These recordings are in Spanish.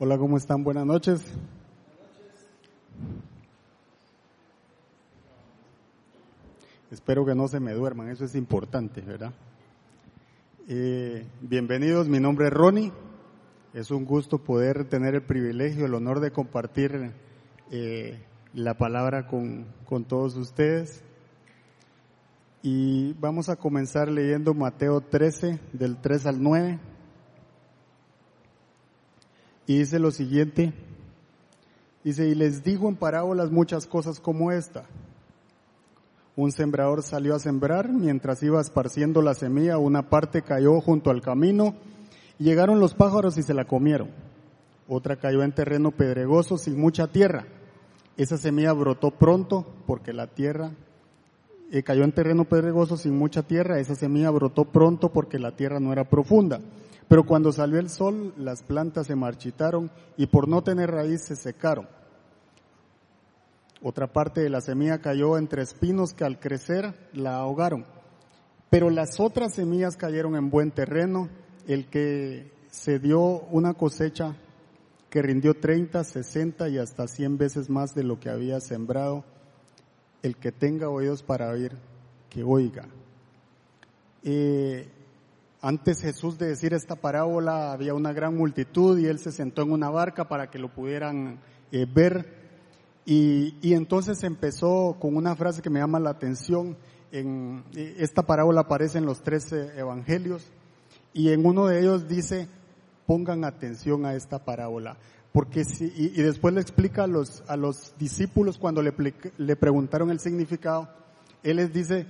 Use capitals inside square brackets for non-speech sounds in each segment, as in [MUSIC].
Hola, ¿cómo están? Buenas noches. Espero que no se me duerman, eso es importante, ¿verdad? Eh, bienvenidos, mi nombre es Ronnie. Es un gusto poder tener el privilegio, el honor de compartir eh, la palabra con, con todos ustedes. Y vamos a comenzar leyendo Mateo 13, del 3 al 9. Y dice lo siguiente, dice, y les dijo en parábolas muchas cosas como esta. Un sembrador salió a sembrar, mientras iba esparciendo la semilla, una parte cayó junto al camino, y llegaron los pájaros y se la comieron. Otra cayó en terreno pedregoso sin mucha tierra. Esa semilla brotó pronto porque la tierra eh, cayó en terreno pedregoso sin mucha tierra. Esa semilla brotó pronto porque la tierra no era profunda. Pero cuando salió el sol, las plantas se marchitaron y por no tener raíz se secaron. Otra parte de la semilla cayó entre espinos que al crecer la ahogaron. Pero las otras semillas cayeron en buen terreno, el que se dio una cosecha que rindió 30, 60 y hasta 100 veces más de lo que había sembrado. El que tenga oídos para oír, que oiga. Eh, antes Jesús de decir esta parábola había una gran multitud y él se sentó en una barca para que lo pudieran eh, ver. Y, y, entonces empezó con una frase que me llama la atención. En, eh, esta parábola aparece en los tres evangelios y en uno de ellos dice, pongan atención a esta parábola. Porque si, y, y después le explica a los, a los discípulos cuando le, le preguntaron el significado, él les dice,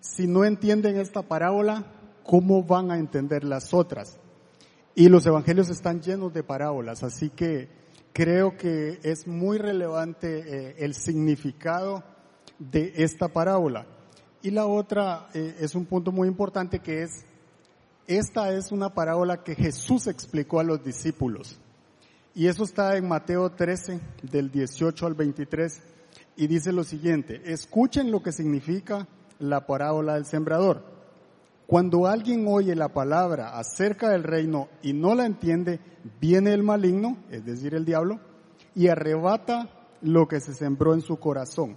si no entienden esta parábola, ¿cómo van a entender las otras? Y los evangelios están llenos de parábolas, así que creo que es muy relevante eh, el significado de esta parábola. Y la otra eh, es un punto muy importante que es, esta es una parábola que Jesús explicó a los discípulos. Y eso está en Mateo 13, del 18 al 23, y dice lo siguiente, escuchen lo que significa la parábola del sembrador. Cuando alguien oye la palabra acerca del reino y no la entiende, viene el maligno, es decir, el diablo, y arrebata lo que se sembró en su corazón.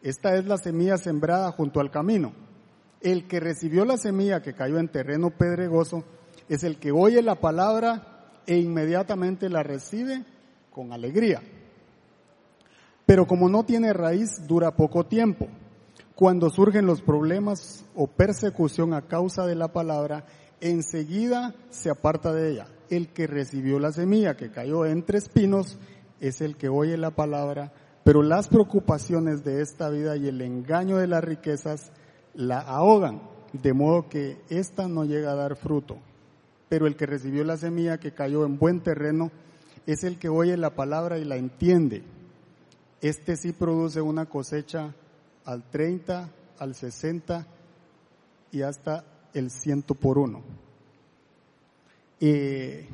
Esta es la semilla sembrada junto al camino. El que recibió la semilla que cayó en terreno pedregoso es el que oye la palabra e inmediatamente la recibe con alegría. Pero como no tiene raíz, dura poco tiempo cuando surgen los problemas o persecución a causa de la palabra, enseguida se aparta de ella. El que recibió la semilla que cayó entre espinos es el que oye la palabra, pero las preocupaciones de esta vida y el engaño de las riquezas la ahogan, de modo que ésta no llega a dar fruto. Pero el que recibió la semilla que cayó en buen terreno es el que oye la palabra y la entiende. Este sí produce una cosecha al 30, al 60 y hasta el ciento por uno. Eh,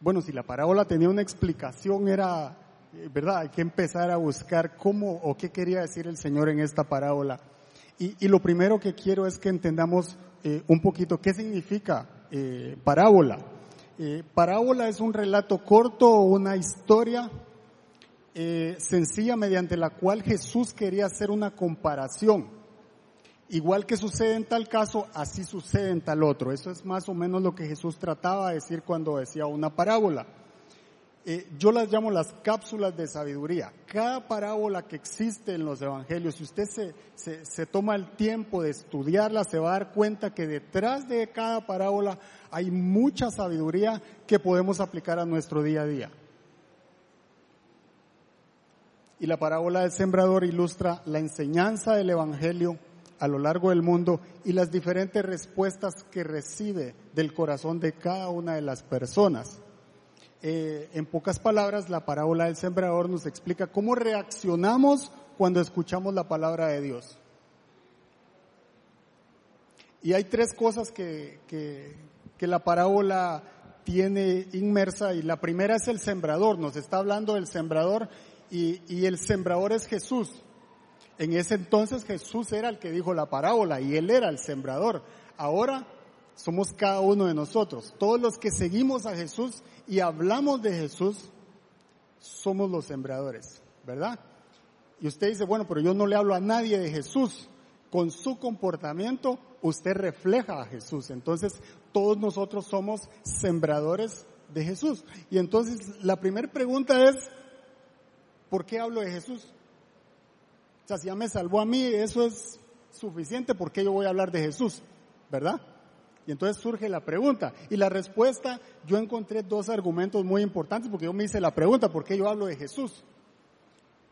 bueno, si la parábola tenía una explicación era, eh, ¿verdad? Hay que empezar a buscar cómo o qué quería decir el Señor en esta parábola. Y, lo primero que quiero es que entendamos eh, un poquito qué significa eh, parábola. Parábola es un relato corto o una historia eh, sencilla mediante la cual Jesús quería hacer una comparación. Igual que sucede en tal caso, así sucede en tal otro. Eso es más o menos lo que Jesús trataba de decir cuando decía una parábola. Eh, yo las llamo las cápsulas de sabiduría. Cada parábola que existe en los evangelios, si usted se, se, se toma el tiempo de estudiarla, se va a dar cuenta que detrás de cada parábola hay mucha sabiduría que podemos aplicar a nuestro día a día. Y la parábola del sembrador ilustra la enseñanza del Evangelio a lo largo del mundo y las diferentes respuestas que recibe del corazón de cada una de las personas. Eh, en pocas palabras, la parábola del sembrador nos explica cómo reaccionamos cuando escuchamos la palabra de Dios. Y hay tres cosas que, que, que la parábola tiene inmersa y la primera es el sembrador, nos está hablando del sembrador y, el sembrador es Jesús. En ese entonces Jesús era el que dijo la parábola y él era el sembrador. Ahora somos cada uno de nosotros. Todos los que seguimos a Jesús y hablamos de Jesús, somos los sembradores, ¿verdad? Y usted dice, bueno, pero yo no le hablo a nadie de Jesús. Con su comportamiento usted refleja a Jesús. Entonces, todos nosotros somos sembradores de Jesús. Y entonces, la primera pregunta es, ¿por qué hablo de Jesús? O sea, si ya me salvó a mí, eso es suficiente, ¿por qué yo voy a hablar de Jesús? ¿Verdad? Y entonces surge la pregunta. Y la respuesta, yo encontré dos argumentos muy importantes porque yo me hice la pregunta, ¿por qué yo hablo de Jesús?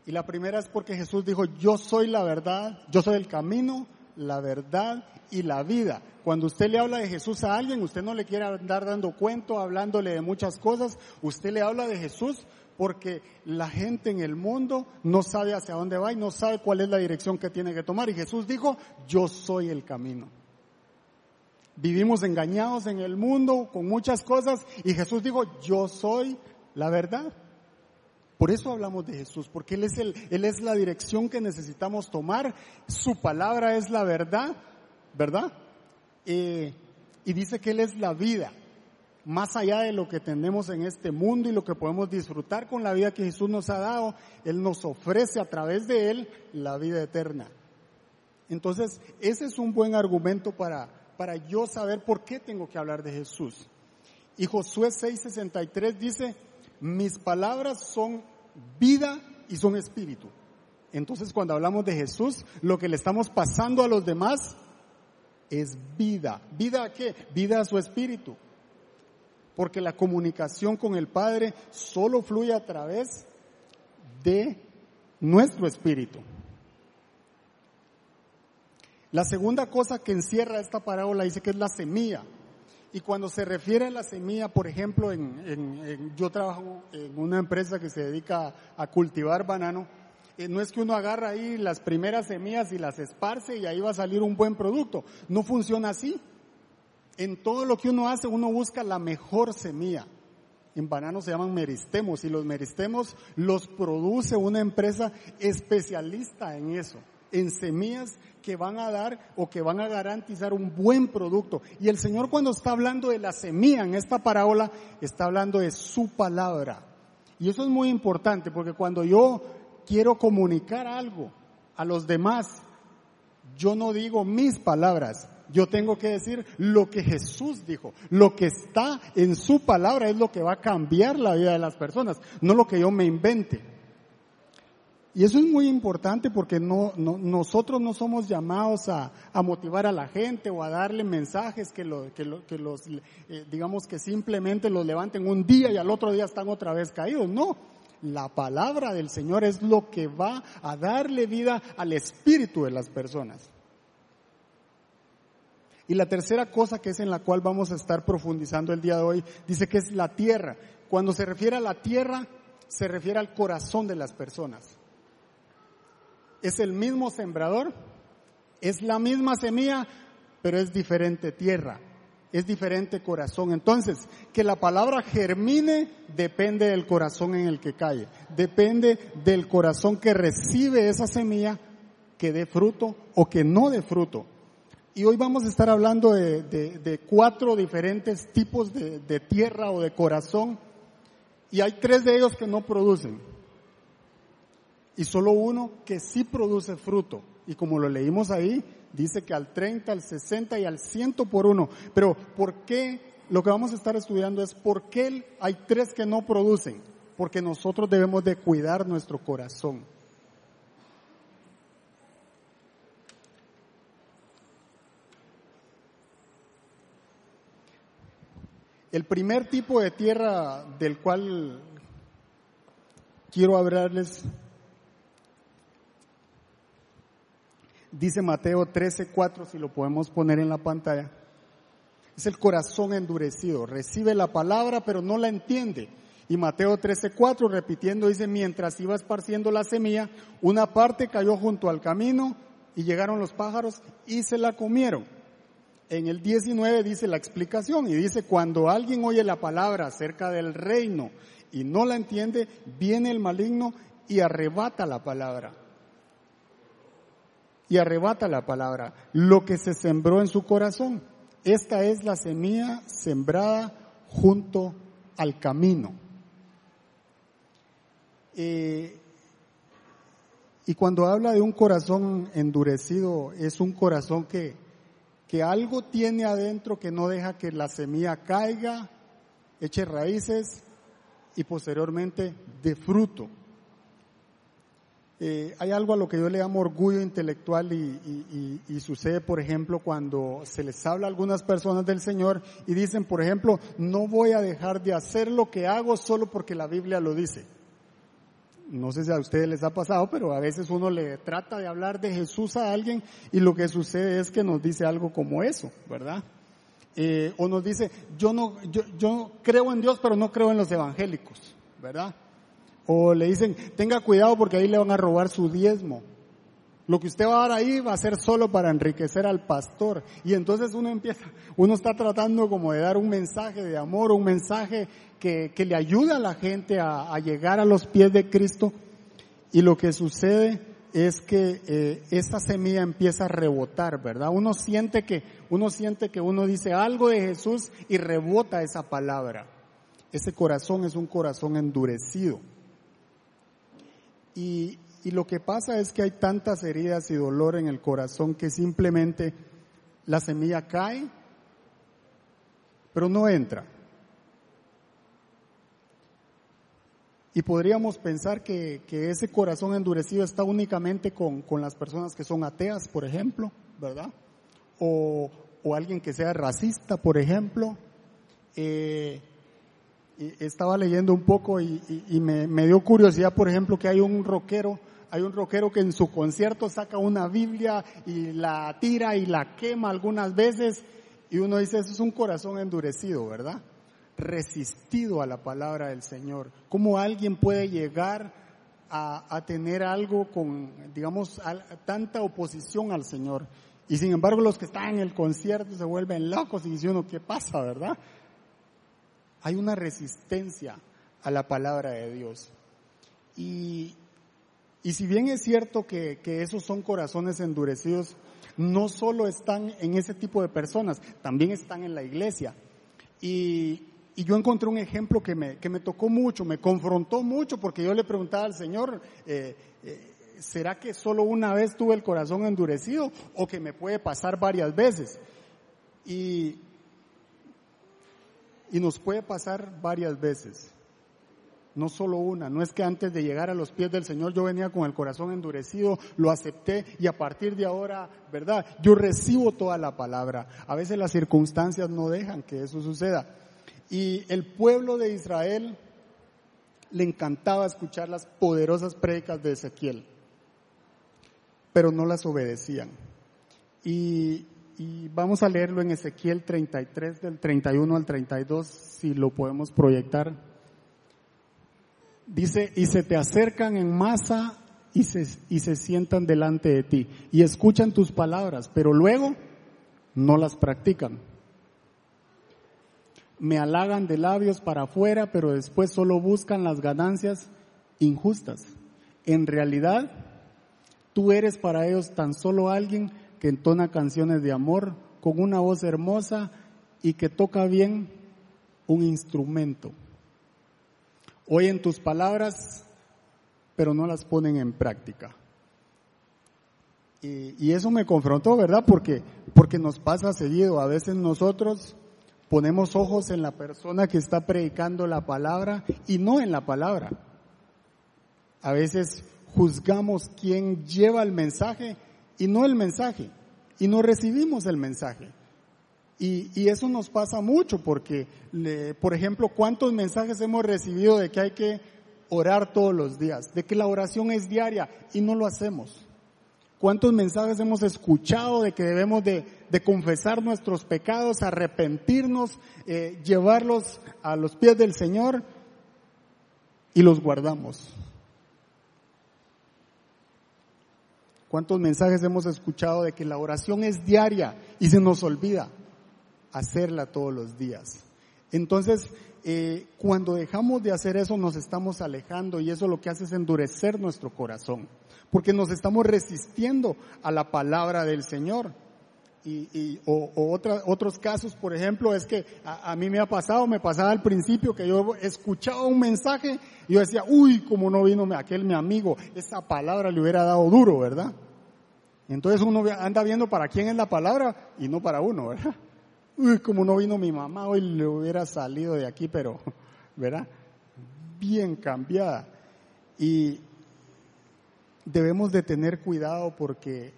Y la primera es porque Jesús dijo, yo soy la verdad, yo soy el camino, la verdad y la vida. Cuando usted le habla de Jesús a alguien, usted no le quiere andar dando cuento, hablándole de muchas cosas, usted le habla de Jesús porque la gente en el mundo no sabe hacia dónde va y no sabe cuál es la dirección que tiene que tomar. Y Jesús dijo, yo soy el camino. Vivimos engañados en el mundo con muchas cosas y Jesús dijo, yo soy la verdad. Por eso hablamos de Jesús, porque Él es, el, Él es la dirección que necesitamos tomar, su palabra es la verdad, ¿verdad? Eh, y dice que Él es la vida, más allá de lo que tenemos en este mundo y lo que podemos disfrutar con la vida que Jesús nos ha dado, Él nos ofrece a través de Él la vida eterna. Entonces, ese es un buen argumento para, para yo saber por qué tengo que hablar de Jesús. Y Josué 6:63 dice, mis palabras son vida y son espíritu. Entonces cuando hablamos de Jesús, lo que le estamos pasando a los demás es vida. ¿Vida a qué? Vida a su espíritu. Porque la comunicación con el Padre solo fluye a través de nuestro espíritu. La segunda cosa que encierra esta parábola dice que es la semilla. Y cuando se refiere a la semilla, por ejemplo, en, yo trabajo en una empresa que se dedica a cultivar banano, eh, no es que uno agarra ahí las primeras semillas y las esparce y ahí va a salir un buen producto. No funciona así. En todo lo que uno hace, uno busca la mejor semilla. En banano se llaman meristemos y los meristemos los produce una empresa especialista en eso, en semillas que van a dar o que van a garantizar un buen producto. Y el Señor cuando está hablando de la semilla en esta parábola, está hablando de su palabra. Y eso es muy importante porque cuando yo quiero comunicar algo a los demás, yo no digo mis palabras, yo tengo que decir lo que Jesús dijo. Lo que está en su palabra es lo que va a cambiar la vida de las personas, no lo que yo me invente. Y eso es muy importante porque no, nosotros no somos llamados a, motivar a la gente o a darle mensajes que, lo, que, lo, que los, eh, digamos que simplemente los levanten un día y al otro día están otra vez caídos. No, la palabra del Señor es lo que va a darle vida al espíritu de las personas. Y la tercera cosa que es en la cual vamos a estar profundizando el día de hoy, dice que es la tierra. Cuando se refiere a la tierra, se refiere al corazón de las personas es el mismo sembrador, es la misma semilla, pero es diferente tierra, es diferente corazón. Entonces, que la palabra germine depende del corazón en el que cae, depende del corazón que recibe esa semilla, que dé fruto o que no dé fruto. Y hoy vamos a estar hablando de, cuatro diferentes tipos de tierra o de corazón, y hay tres de ellos que no producen y solo uno que sí produce fruto. Y como lo leímos ahí, dice que al 30, al 60 y al 100 por uno. Pero ¿por qué? Lo que vamos a estar estudiando es por qué hay tres que no producen. Porque nosotros debemos de cuidar nuestro corazón. El primer tipo de tierra del cual quiero hablarles dice Mateo 13:4, si lo podemos poner en la pantalla. Es el corazón endurecido, recibe la palabra pero no la entiende. Y Mateo 13:4 repitiendo dice, mientras iba esparciendo la semilla, una parte cayó junto al camino y llegaron los pájaros y se la comieron. En el 19 dice la explicación y dice, cuando alguien oye la palabra acerca del reino y no la entiende, viene el maligno y arrebata la palabra y arrebata la palabra, lo que se sembró en su corazón. Esta es la semilla sembrada junto al camino. Eh, y cuando habla de un corazón endurecido, es un corazón que, que algo tiene adentro que no deja que la semilla caiga, eche raíces y posteriormente de fruto. Eh, hay algo a lo que yo le llamo orgullo intelectual y, sucede, por ejemplo, cuando se les habla a algunas personas del Señor y dicen, por ejemplo, no voy a dejar de hacer lo que hago solo porque la Biblia lo dice. No sé si a ustedes les ha pasado, pero a veces uno le trata de hablar de Jesús a alguien y lo que sucede es que nos dice algo como eso, ¿verdad? Eh, o nos dice, yo no, yo, yo creo en Dios, pero no creo en los evangélicos, ¿verdad? O le dicen, tenga cuidado porque ahí le van a robar su diezmo. Lo que usted va a dar ahí va a ser solo para enriquecer al pastor. Y entonces uno empieza, uno está tratando como de dar un mensaje de amor, un mensaje que, que le ayuda a la gente a, llegar a los pies de Cristo. Y lo que sucede es que eh, esa semilla empieza a rebotar, ¿verdad? Uno siente que, uno siente que uno dice algo de Jesús y rebota esa palabra. Ese corazón es un corazón endurecido. Y, lo que pasa es que hay tantas heridas y dolor en el corazón que simplemente la semilla cae, pero no entra. Y podríamos pensar que, ese corazón endurecido está únicamente con, las personas que son ateas, por ejemplo, ¿verdad? O, alguien que sea racista, por ejemplo. Eh, estaba leyendo un poco y, me, dio curiosidad, por ejemplo, que hay un rockero, hay un rockero que en su concierto saca una Biblia y la tira y la quema algunas veces y uno dice, eso es un corazón endurecido, ¿verdad? Resistido a la palabra del Señor. ¿Cómo alguien puede llegar a, tener algo con, digamos, tanta oposición al Señor? Y sin embargo los que están en el concierto se vuelven locos y dicen uno, ¿qué pasa, verdad? Hay una resistencia a la palabra de Dios. Y, si bien es cierto que, esos son corazones endurecidos, no solo están en ese tipo de personas, también están en la iglesia. Y, yo encontré un ejemplo que me, que me tocó mucho, me confrontó mucho, porque yo le preguntaba al Señor, eh, eh, ¿será que solo una vez tuve el corazón endurecido o que me puede pasar varias veces? Y, y nos puede pasar varias veces, no solo una. No es que antes de llegar a los pies del Señor yo venía con el corazón endurecido, lo acepté y a partir de ahora, ¿verdad? Yo recibo toda la palabra. A veces las circunstancias no dejan que eso suceda. Y el pueblo de Israel le encantaba escuchar las poderosas prédicas de Ezequiel, pero no las obedecían. Y y vamos a leerlo en Ezequiel 33 del 31 al 32, si lo podemos proyectar. Dice, y se te acercan en masa y se, y se sientan delante de ti y escuchan tus palabras, pero luego no las practican. Me halagan de labios para afuera, pero después solo buscan las ganancias injustas. En realidad, tú eres para ellos tan solo alguien que entona canciones de amor con una voz hermosa y que toca bien un instrumento. Oyen tus palabras, pero no las ponen en práctica. Y, eso me confrontó, ¿verdad? Porque, porque nos pasa seguido. A veces nosotros ponemos ojos en la persona que está predicando la palabra y no en la palabra. A veces juzgamos quién lleva el mensaje y no el mensaje. Y no recibimos el mensaje. Y, eso nos pasa mucho porque, por ejemplo, ¿cuántos mensajes hemos recibido de que hay que orar todos los días? De que la oración es diaria y no lo hacemos. ¿Cuántos mensajes hemos escuchado de que debemos de, confesar nuestros pecados, arrepentirnos, eh, llevarlos a los pies del Señor y los guardamos? ¿Cuántos mensajes hemos escuchado de que la oración es diaria y se nos olvida hacerla todos los días? Entonces, eh, cuando dejamos de hacer eso nos estamos alejando y eso lo que hace es endurecer nuestro corazón, porque nos estamos resistiendo a la palabra del Señor. Y, o, otros casos, por ejemplo, es que a, mí me ha pasado, me pasaba al principio que yo escuchaba un mensaje y yo decía, uy, como no vino aquel mi amigo, esa palabra le hubiera dado duro, ¿verdad? Entonces uno anda viendo para quién es la palabra y no para uno, ¿verdad? [LAUGHS] Uy, como no vino mi mamá, hoy le hubiera salido de aquí, pero, [LAUGHS] ¿verdad? Bien cambiada. Y debemos de tener cuidado porque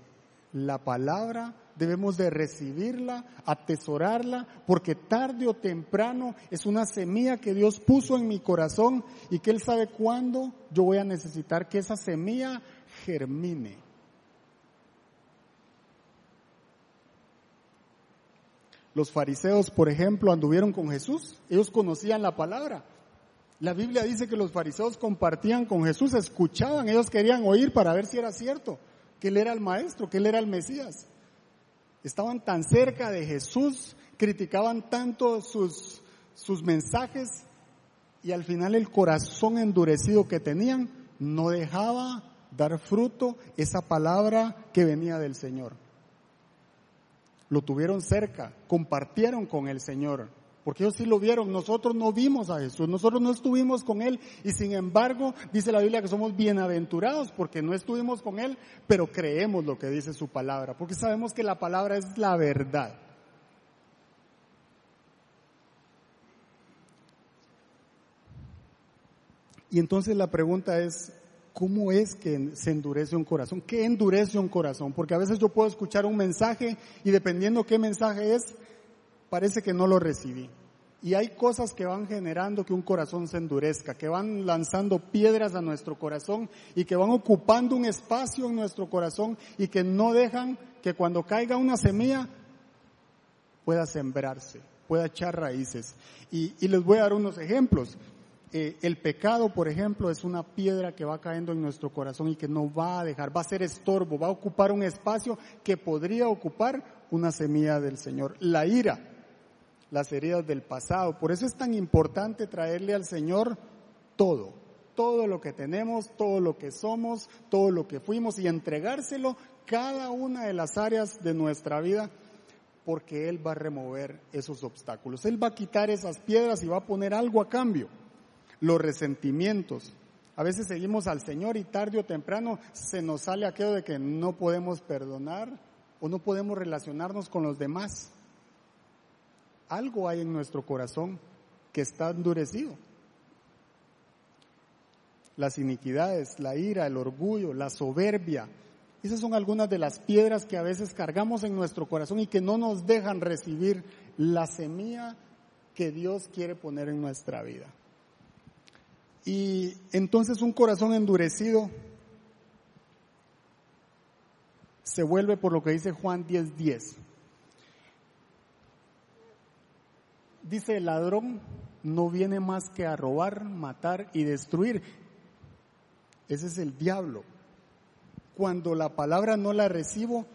la palabra debemos de recibirla, atesorarla, porque tarde o temprano es una semilla que Dios puso en mi corazón y que Él sabe cuándo yo voy a necesitar que esa semilla germine. Los fariseos, por ejemplo, anduvieron con Jesús, ellos conocían la palabra. La Biblia dice que los fariseos compartían con Jesús, escuchaban, ellos querían oír para ver si era cierto, que Él era el Maestro, que Él era el Mesías estaban tan cerca de Jesús, criticaban tanto sus, sus mensajes y al final el corazón endurecido que tenían no dejaba dar fruto esa palabra que venía del Señor. Lo tuvieron cerca, compartieron con el Señor porque ellos sí lo vieron, nosotros no vimos a Jesús, nosotros no estuvimos con Él y sin embargo dice la Biblia que somos bienaventurados porque no estuvimos con Él, pero creemos lo que dice su palabra, porque sabemos que la palabra es la verdad. Y entonces la pregunta es, ¿cómo es que se endurece un corazón? ¿Qué endurece un corazón? Porque a veces yo puedo escuchar un mensaje y dependiendo qué mensaje es, parece que no lo recibí. Y hay cosas que van generando que un corazón se endurezca, que van lanzando piedras a nuestro corazón y que van ocupando un espacio en nuestro corazón y que no dejan que cuando caiga una semilla pueda sembrarse, pueda echar raíces. Y, les voy a dar unos ejemplos. Eh, el pecado, por ejemplo, es una piedra que va cayendo en nuestro corazón y que no va a dejar, va a ser estorbo, va a ocupar un espacio que podría ocupar una semilla del Señor. La ira las heridas del pasado. Por eso es tan importante traerle al Señor todo, todo lo que tenemos, todo lo que somos, todo lo que fuimos y entregárselo cada una de las áreas de nuestra vida porque Él va a remover esos obstáculos. Él va a quitar esas piedras y va a poner algo a cambio. Los resentimientos. A veces seguimos al Señor y tarde o temprano se nos sale aquello de que no podemos perdonar o no podemos relacionarnos con los demás algo hay en nuestro corazón que está endurecido. Las iniquidades, la ira, el orgullo, la soberbia, esas son algunas de las piedras que a veces cargamos en nuestro corazón y que no nos dejan recibir la semilla que Dios quiere poner en nuestra vida. Y entonces un corazón endurecido se vuelve por lo que dice Juan 10:10. 10. Dice el ladrón, no viene más que a robar, matar y destruir. Ese es el diablo. Cuando la palabra no la recibo,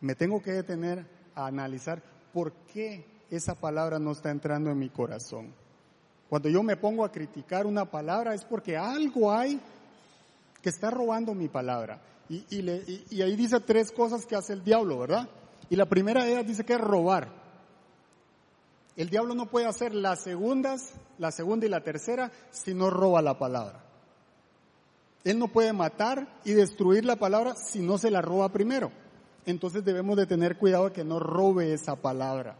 me tengo que detener a analizar por qué esa palabra no está entrando en mi corazón. Cuando yo me pongo a criticar una palabra es porque algo hay que está robando mi palabra. Y, y ahí dice tres cosas que hace el diablo, ¿verdad? Y la primera de ellas dice que es robar. El diablo no puede hacer las segundas, la segunda y la tercera si no roba la palabra. Él no puede matar y destruir la palabra si no se la roba primero. Entonces debemos de tener cuidado de que no robe esa palabra.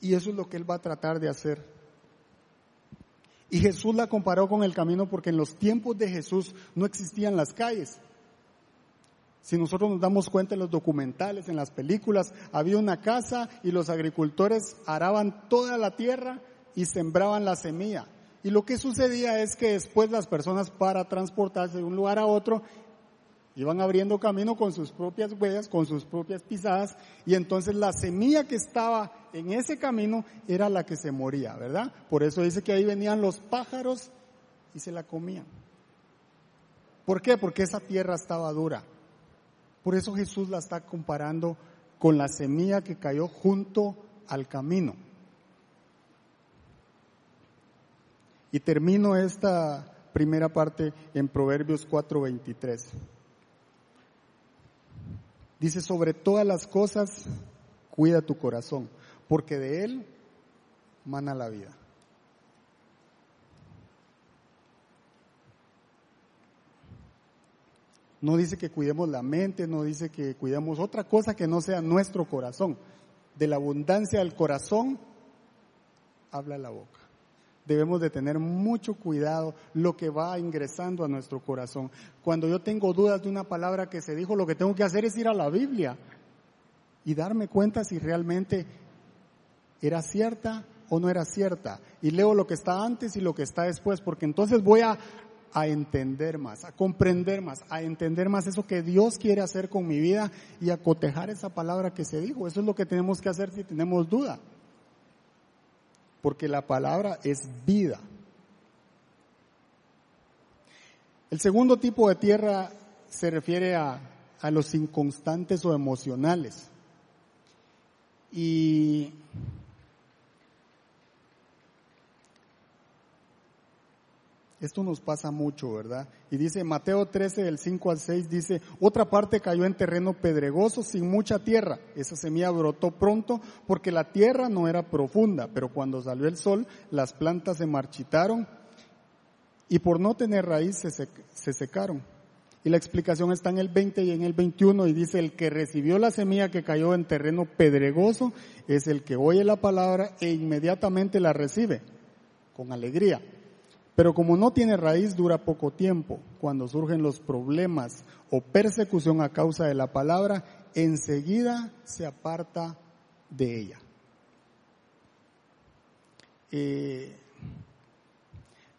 Y eso es lo que él va a tratar de hacer. Y Jesús la comparó con el camino porque en los tiempos de Jesús no existían las calles. Si nosotros nos damos cuenta en los documentales, en las películas, había una casa y los agricultores araban toda la tierra y sembraban la semilla. Y lo que sucedía es que después las personas para transportarse de un lugar a otro iban abriendo camino con sus propias huellas, con sus propias pisadas, y entonces la semilla que estaba en ese camino era la que se moría, ¿verdad? Por eso dice que ahí venían los pájaros y se la comían. ¿Por qué? Porque esa tierra estaba dura. Por eso Jesús la está comparando con la semilla que cayó junto al camino. Y termino esta primera parte en Proverbios 4:23. Dice, sobre todas las cosas, cuida tu corazón, porque de él mana la vida. No dice que cuidemos la mente, no dice que cuidemos otra cosa que no sea nuestro corazón. De la abundancia del corazón habla la boca. Debemos de tener mucho cuidado lo que va ingresando a nuestro corazón. Cuando yo tengo dudas de una palabra que se dijo, lo que tengo que hacer es ir a la Biblia y darme cuenta si realmente era cierta o no era cierta. Y leo lo que está antes y lo que está después, porque entonces voy a a entender más, a comprender más, a entender más eso que Dios quiere hacer con mi vida y a cotejar esa palabra que se dijo. Eso es lo que tenemos que hacer si tenemos duda. Porque la palabra es vida. El segundo tipo de tierra se refiere a, a los inconstantes o emocionales. Y Esto nos pasa mucho, ¿verdad? Y dice Mateo 13 del 5 al 6, dice, otra parte cayó en terreno pedregoso sin mucha tierra. Esa semilla brotó pronto porque la tierra no era profunda, pero cuando salió el sol las plantas se marchitaron y por no tener raíz se, se secaron. Y la explicación está en el 20 y en el 21 y dice, el que recibió la semilla que cayó en terreno pedregoso es el que oye la palabra e inmediatamente la recibe con alegría pero como no tiene raíz, dura poco tiempo. Cuando surgen los problemas o persecución a causa de la palabra, enseguida se aparta de ella. Eh,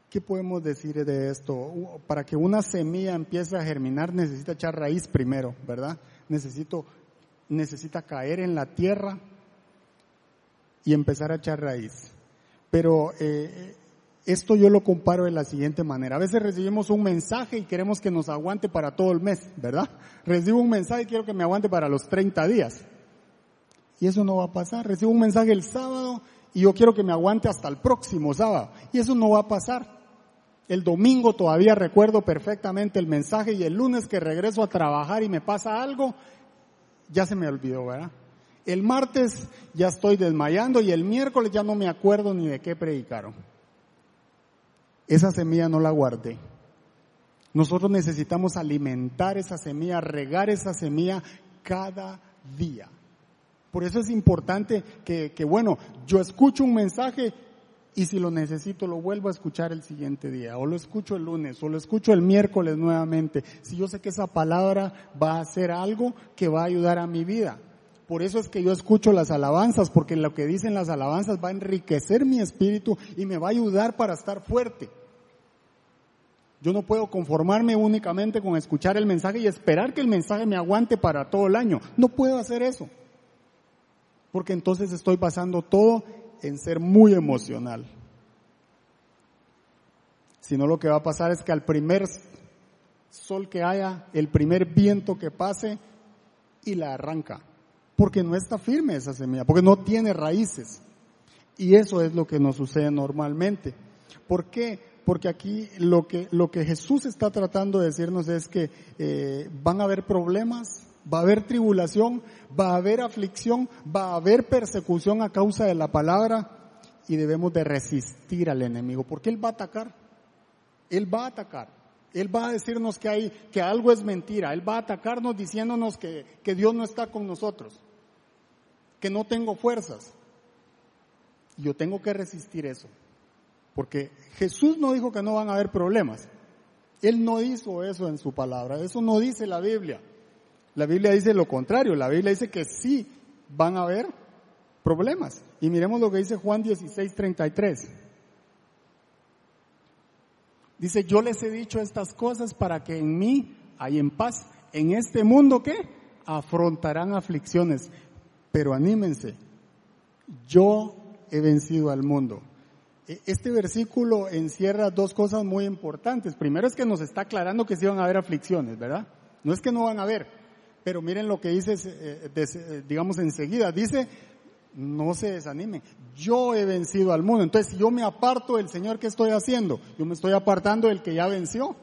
¿Qué podemos decir de esto? Para que una semilla empiece a germinar necesita echar raíz primero, ¿verdad? Necesito, necesita caer en la tierra y empezar a echar raíz. Pero eh, esto yo lo comparo de la siguiente manera. A veces recibimos un mensaje y queremos que nos aguante para todo el mes, ¿verdad? Recibo un mensaje y quiero que me aguante para los 30 días. Y eso no va a pasar. Recibo un mensaje el sábado y yo quiero que me aguante hasta el próximo sábado. Y eso no va a pasar. El domingo todavía recuerdo perfectamente el mensaje y el lunes que regreso a trabajar y me pasa algo, ya se me olvidó, ¿verdad? El martes ya estoy desmayando y el miércoles ya no me acuerdo ni de qué predicaron esa semilla no la guardé. Nosotros necesitamos alimentar esa semilla, regar esa semilla cada día. Por eso es importante que, que, bueno, yo escucho un mensaje y si lo necesito lo vuelvo a escuchar el siguiente día, o lo escucho el lunes, o lo escucho el miércoles nuevamente. Si yo sé que esa palabra va a hacer algo que va a ayudar a mi vida. Por eso es que yo escucho las alabanzas, porque lo que dicen las alabanzas va a enriquecer mi espíritu y me va a ayudar para estar fuerte. Yo no puedo conformarme únicamente con escuchar el mensaje y esperar que el mensaje me aguante para todo el año. No puedo hacer eso. Porque entonces estoy pasando todo en ser muy emocional. Si no, lo que va a pasar es que al primer sol que haya, el primer viento que pase, y la arranca porque no está firme esa semilla, porque no tiene raíces. Y eso es lo que nos sucede normalmente. ¿Por qué? Porque aquí lo que, lo que Jesús está tratando de decirnos es que eh, van a haber problemas, va a haber tribulación, va a haber aflicción, va a haber persecución a causa de la palabra y debemos de resistir al enemigo, porque Él va a atacar. Él va a atacar. Él va a decirnos que hay, que algo es mentira. Él va a atacarnos diciéndonos que, que Dios no está con nosotros que no tengo fuerzas. Yo tengo que resistir eso. Porque Jesús no dijo que no van a haber problemas. Él no hizo eso en su palabra. Eso no dice la Biblia. La Biblia dice lo contrario. La Biblia dice que sí van a haber problemas. Y miremos lo que dice Juan 16, 33. Dice, yo les he dicho estas cosas para que en mí hay en paz. En este mundo que afrontarán aflicciones, pero anímense, yo he vencido al mundo. E, este versículo encierra dos cosas muy importantes. Primero es que nos está aclarando que sí van a haber aflicciones, ¿verdad? No es que no van a haber, pero miren lo que dice, eh, eh, digamos enseguida, dice, no se desanimen, yo he vencido al mundo. Entonces, si yo me aparto del Señor, ¿qué estoy haciendo? Yo me estoy apartando del que ya venció.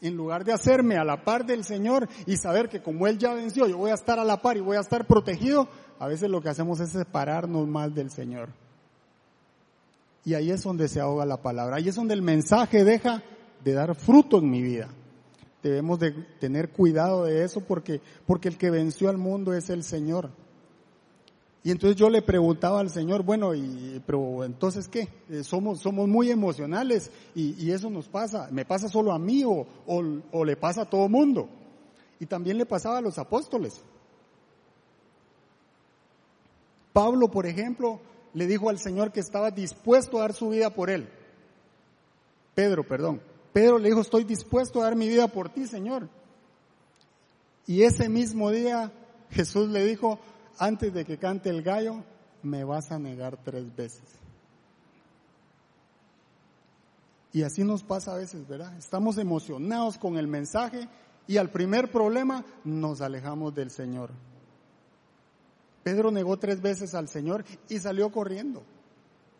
En lugar de hacerme a la par del Señor y saber que como Él ya venció, yo voy a estar a la par y voy a estar protegido, a veces lo que hacemos es separarnos más del Señor. Y ahí es donde se ahoga la palabra. Ahí es donde el mensaje deja de dar fruto en mi vida. Debemos de tener cuidado de eso porque, porque el que venció al mundo es el Señor. Y entonces yo le preguntaba al Señor, bueno, y, pero entonces qué? Eh, somos, somos muy emocionales y, y, eso nos pasa. ¿Me pasa solo a mí o, o, o le pasa a todo mundo? Y también le pasaba a los apóstoles. Pablo, por ejemplo, le dijo al Señor que estaba dispuesto a dar su vida por él. Pedro, perdón. Pedro le dijo, estoy dispuesto a dar mi vida por ti, Señor. Y ese mismo día Jesús le dijo, antes de que cante el gallo, me vas a negar tres veces. Y así nos pasa a veces, ¿verdad? Estamos emocionados con el mensaje y al primer problema nos alejamos del Señor. Pedro negó tres veces al Señor y salió corriendo.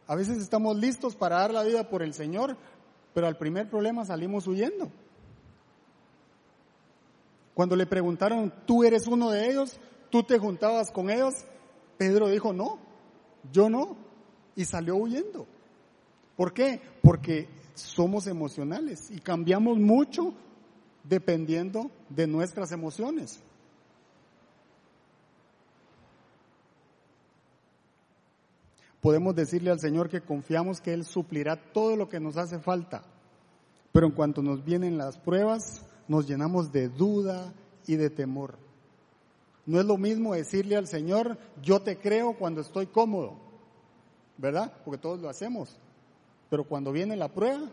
A veces estamos listos para dar la vida por el Señor, pero al primer problema salimos huyendo. Cuando le preguntaron, ¿tú eres uno de ellos? ¿Tú te juntabas con ellos? Pedro dijo, no, yo no. Y salió huyendo. ¿Por qué? Porque somos emocionales y cambiamos mucho dependiendo de nuestras emociones. Podemos decirle al Señor que confiamos que Él suplirá todo lo que nos hace falta, pero en cuanto nos vienen las pruebas, nos llenamos de duda y de temor. No es lo mismo decirle al Señor, yo te creo cuando estoy cómodo, ¿verdad? Porque todos lo hacemos. Pero cuando viene la prueba,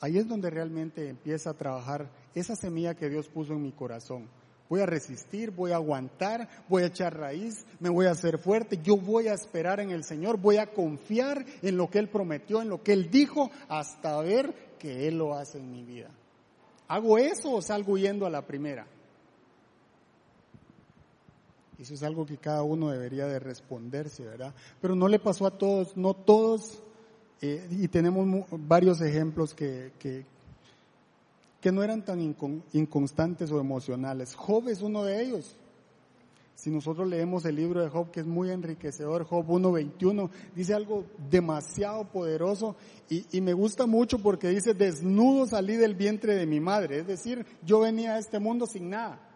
ahí es donde realmente empieza a trabajar esa semilla que Dios puso en mi corazón. Voy a resistir, voy a aguantar, voy a echar raíz, me voy a hacer fuerte, yo voy a esperar en el Señor, voy a confiar en lo que Él prometió, en lo que Él dijo, hasta ver que Él lo hace en mi vida. ¿Hago eso o salgo huyendo a la primera? Eso es algo que cada uno debería de responderse, ¿verdad? Pero no le pasó a todos, no todos, eh, y tenemos varios ejemplos que, que, no eran tan inconstantes o emocionales. Job es uno de ellos. Si nosotros leemos el libro de Job, que es muy enriquecedor, Job 1.21, dice algo demasiado poderoso y, y, me gusta mucho porque dice, desnudo salí del vientre de mi madre. Es decir, yo venía a este mundo sin nada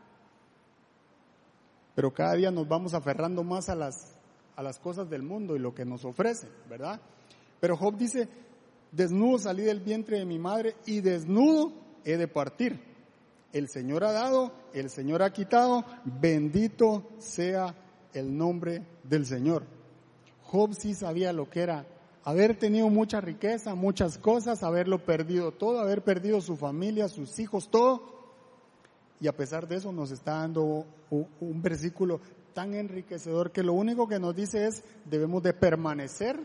pero cada día nos vamos aferrando más a las, a las cosas del mundo y lo que nos ofrece, ¿verdad? Pero Job dice, desnudo salí del vientre de mi madre y desnudo he de partir. El Señor ha dado, el Señor ha quitado, bendito sea el nombre del Señor. Job sí sabía lo que era haber tenido mucha riqueza, muchas cosas, haberlo perdido todo, haber perdido su familia, sus hijos, todo, y a pesar de eso nos está dando un versículo tan enriquecedor que lo único que nos dice es debemos de permanecer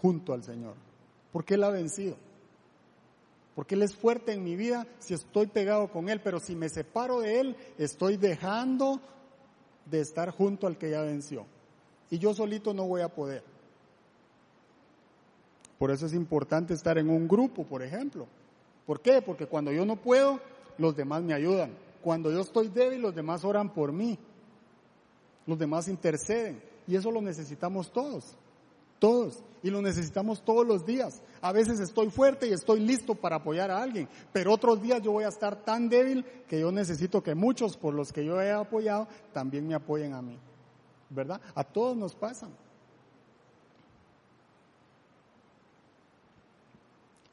junto al Señor. Porque Él ha vencido. Porque Él es fuerte en mi vida si estoy pegado con Él, pero si me separo de Él, estoy dejando de estar junto al que ya venció. Y yo solito no voy a poder. Por eso es importante estar en un grupo, por ejemplo. ¿Por qué? Porque cuando yo no puedo, los demás me ayudan. Cuando yo estoy débil, los demás oran por mí. Los demás interceden. Y eso lo necesitamos todos. Todos. Y lo necesitamos todos los días. A veces estoy fuerte y estoy listo para apoyar a alguien. Pero otros días yo voy a estar tan débil que yo necesito que muchos por los que yo he apoyado también me apoyen a mí. ¿Verdad? A todos nos pasan.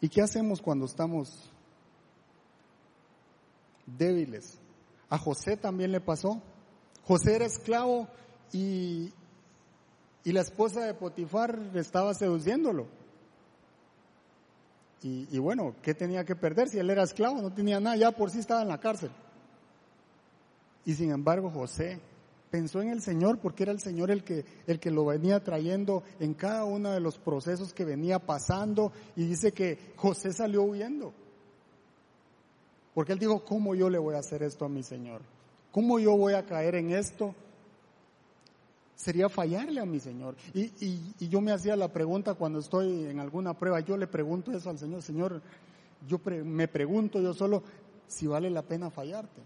¿Y qué hacemos cuando estamos débiles. A José también le pasó. José era esclavo y, y la esposa de Potifar estaba seduciéndolo. Y, y, bueno, ¿qué tenía que perder si él era esclavo? No tenía nada, ya por sí estaba en la cárcel. Y sin embargo, José pensó en el Señor porque era el Señor el que, el que lo venía trayendo en cada uno de los procesos que venía pasando. Y dice que José salió huyendo. Porque él dijo, ¿cómo yo le voy a hacer esto a mi Señor? ¿Cómo yo voy a caer en esto? Sería fallarle a mi Señor. Y, yo me hacía la pregunta cuando estoy en alguna prueba, yo le pregunto eso al Señor, Señor, yo me pregunto yo solo si vale la pena fallarte.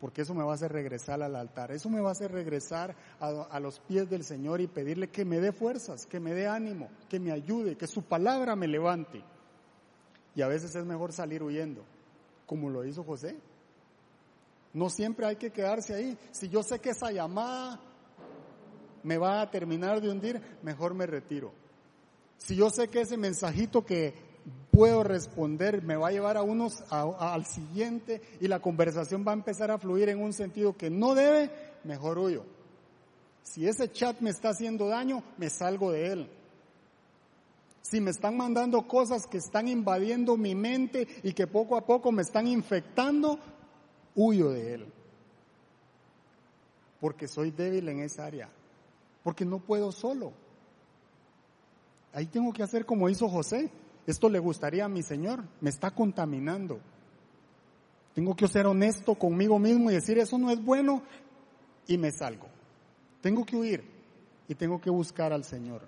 Porque eso me va a hacer regresar al altar, eso me va a hacer regresar a, a los pies del Señor y pedirle que me dé fuerzas, que me dé ánimo, que me ayude, que su palabra me levante. Y a veces es mejor salir huyendo, como lo hizo José. No siempre hay que quedarse ahí. Si yo sé que esa llamada me va a terminar de hundir, mejor me retiro. Si yo sé que ese mensajito que puedo responder, me va a llevar a unos al siguiente y la conversación va a empezar a fluir en un sentido que no debe, mejor huyo. Si ese chat me está haciendo daño, me salgo de él. Si me están mandando cosas que están invadiendo mi mente y que poco a poco me están infectando, huyo de él. Porque soy débil en esa área. Porque no puedo solo. Ahí tengo que hacer como hizo José. Esto le gustaría a mi Señor, me está contaminando. Tengo que ser honesto conmigo mismo y decir, eso no es bueno y me salgo. Tengo que huir y tengo que buscar al Señor.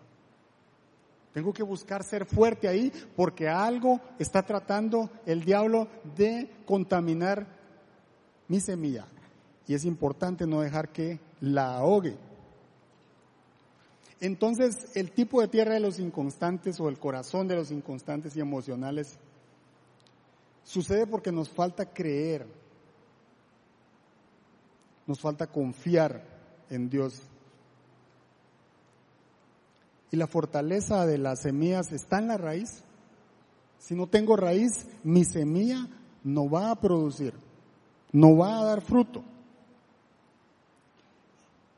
Tengo que buscar ser fuerte ahí porque algo está tratando el diablo de contaminar mi semilla. Y es importante no dejar que la ahogue. Entonces, el tipo de tierra de los inconstantes o el corazón de los inconstantes y emocionales sucede porque nos falta creer, nos falta confiar en Dios. Y la fortaleza de las semillas está en la raíz. Si no tengo raíz, mi semilla no va a producir, no va a dar fruto.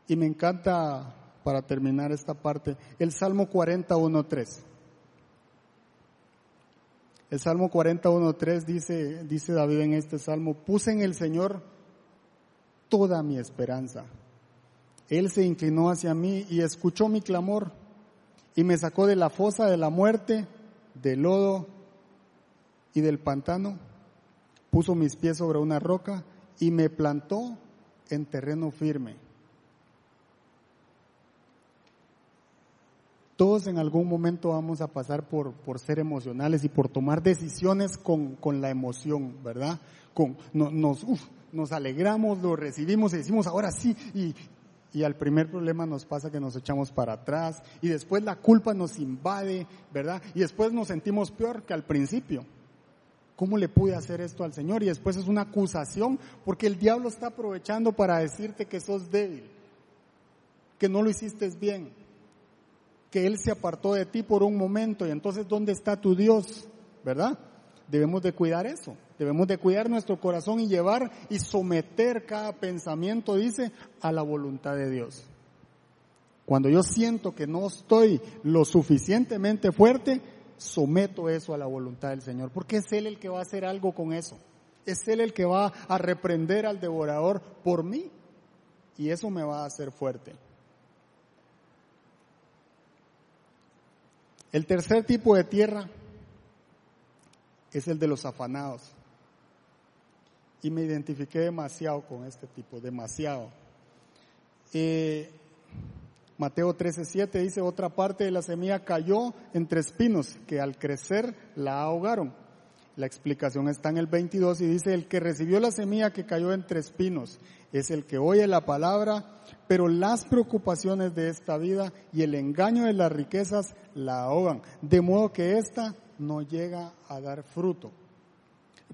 Y me encanta para terminar esta parte, el Salmo 41.3. El Salmo 41.3 dice, dice David en este Salmo, puse en el Señor toda mi esperanza. Él se inclinó hacia mí y escuchó mi clamor y me sacó de la fosa de la muerte, del lodo y del pantano. Puso mis pies sobre una roca y me plantó en terreno firme. Todos en algún momento vamos a pasar por, por ser emocionales y por tomar decisiones con, con la emoción, ¿verdad? Con, nos, nos alegramos, lo recibimos y decimos ahora sí y, y al primer problema nos pasa que nos echamos para atrás y después la culpa nos invade, ¿verdad? Y después nos sentimos peor que al principio. ¿Cómo le pude hacer esto al Señor? Y después es una acusación porque el diablo está aprovechando para decirte que sos débil, que no lo hiciste bien que Él se apartó de ti por un momento y entonces ¿dónde está tu Dios? ¿Verdad? Debemos de cuidar eso, debemos de cuidar nuestro corazón y llevar y someter cada pensamiento, dice, a la voluntad de Dios. Cuando yo siento que no estoy lo suficientemente fuerte, someto eso a la voluntad del Señor, porque es Él el que va a hacer algo con eso. Es Él el que va a reprender al devorador por mí y eso me va a hacer fuerte. El tercer tipo de tierra es el de los afanados. Y me identifiqué demasiado con este tipo, demasiado. Eh, Mateo 13:7 dice, otra parte de la semilla cayó entre espinos que al crecer la ahogaron. La explicación está en el 22 y dice, el que recibió la semilla que cayó entre espinos es el que oye la palabra, pero las preocupaciones de esta vida y el engaño de las riquezas la ahogan, de modo que ésta no llega a dar fruto.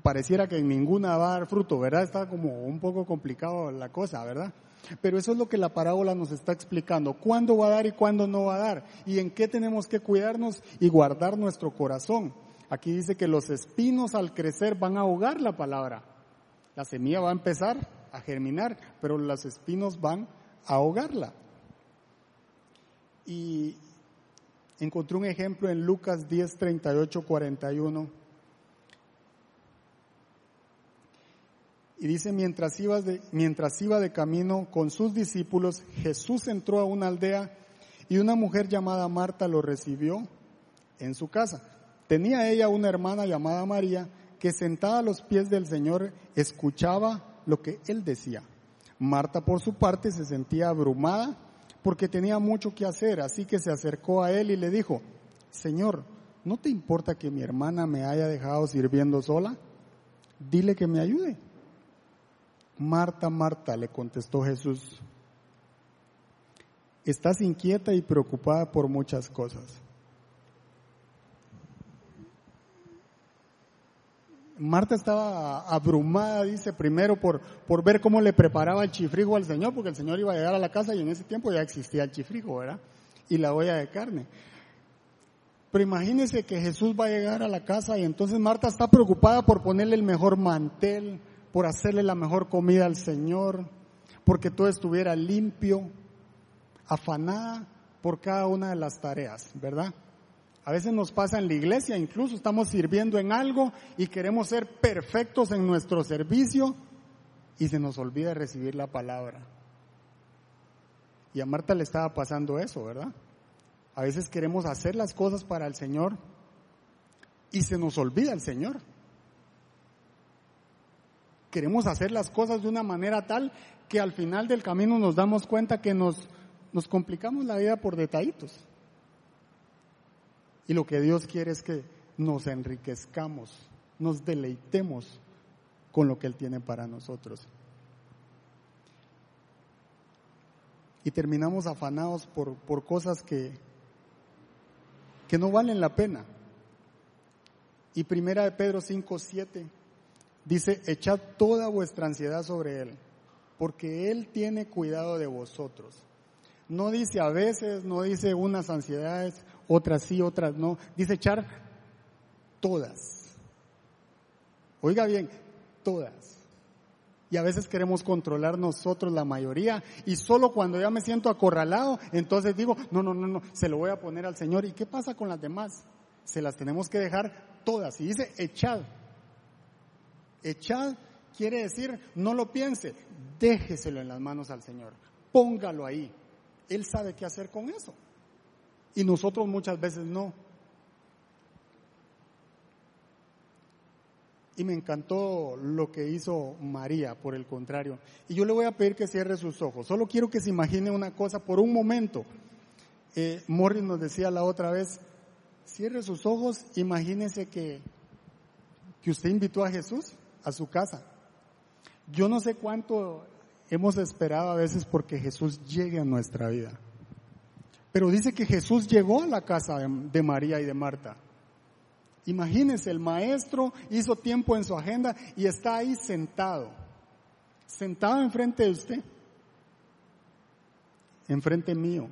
Pareciera que en ninguna va a dar fruto, ¿verdad? Está como un poco complicado la cosa, ¿verdad? Pero eso es lo que la parábola nos está explicando. ¿Cuándo va a dar y cuándo no va a dar? ¿Y en qué tenemos que cuidarnos y guardar nuestro corazón? Aquí dice que los espinos al crecer van a ahogar la palabra. La semilla va a empezar a germinar, pero los espinos van a ahogarla. Y encontré un ejemplo en Lucas 10, 38, 41. Y dice, mientras iba, de, mientras iba de camino con sus discípulos, Jesús entró a una aldea y una mujer llamada Marta lo recibió en su casa. Tenía ella una hermana llamada María que sentada a los pies del Señor escuchaba lo que él decía. Marta por su parte se sentía abrumada porque tenía mucho que hacer, así que se acercó a él y le dijo, Señor, ¿no te importa que mi hermana me haya dejado sirviendo sola? Dile que me ayude. Marta, Marta, le contestó Jesús, estás inquieta y preocupada por muchas cosas. Marta estaba abrumada, dice, primero por, por ver cómo le preparaba el chifrijo al Señor, porque el Señor iba a llegar a la casa y en ese tiempo ya existía el chifrijo, ¿verdad? Y la olla de carne. Pero imagínese que Jesús va a llegar a la casa y entonces Marta está preocupada por ponerle el mejor mantel, por hacerle la mejor comida al Señor, porque todo estuviera limpio, afanada por cada una de las tareas, ¿verdad? A veces nos pasa en la iglesia, incluso estamos sirviendo en algo y queremos ser perfectos en nuestro servicio y se nos olvida recibir la palabra. Y a Marta le estaba pasando eso, ¿verdad? A veces queremos hacer las cosas para el Señor y se nos olvida el Señor. Queremos hacer las cosas de una manera tal que al final del camino nos damos cuenta que nos, nos complicamos la vida por detallitos. Y lo que Dios quiere es que nos enriquezcamos, nos deleitemos con lo que Él tiene para nosotros. Y terminamos afanados por, por cosas que, que no valen la pena. Y primera de Pedro 5, 7 dice, echad toda vuestra ansiedad sobre Él, porque Él tiene cuidado de vosotros. No dice a veces, no dice unas ansiedades, otras sí, otras no. Dice echar todas. Oiga bien, todas. Y a veces queremos controlar nosotros la mayoría y solo cuando ya me siento acorralado, entonces digo, no, no, no, no, se lo voy a poner al Señor. ¿Y qué pasa con las demás? Se las tenemos que dejar todas. Y dice, echad. Echad quiere decir, no lo piense, déjeselo en las manos al Señor. Póngalo ahí. Él sabe qué hacer con eso. Y nosotros muchas veces no. Y me encantó lo que hizo María, por el contrario. Y yo le voy a pedir que cierre sus ojos. Solo quiero que se imagine una cosa por un momento. Eh, Morris nos decía la otra vez, cierre sus ojos, imagínese que, que usted invitó a Jesús a su casa. Yo no sé cuánto hemos esperado a veces porque Jesús llegue a nuestra vida. Pero dice que Jesús llegó a la casa de, María y de Marta. Imagínense, el maestro hizo tiempo en su agenda y está ahí sentado, sentado enfrente de usted, enfrente mío.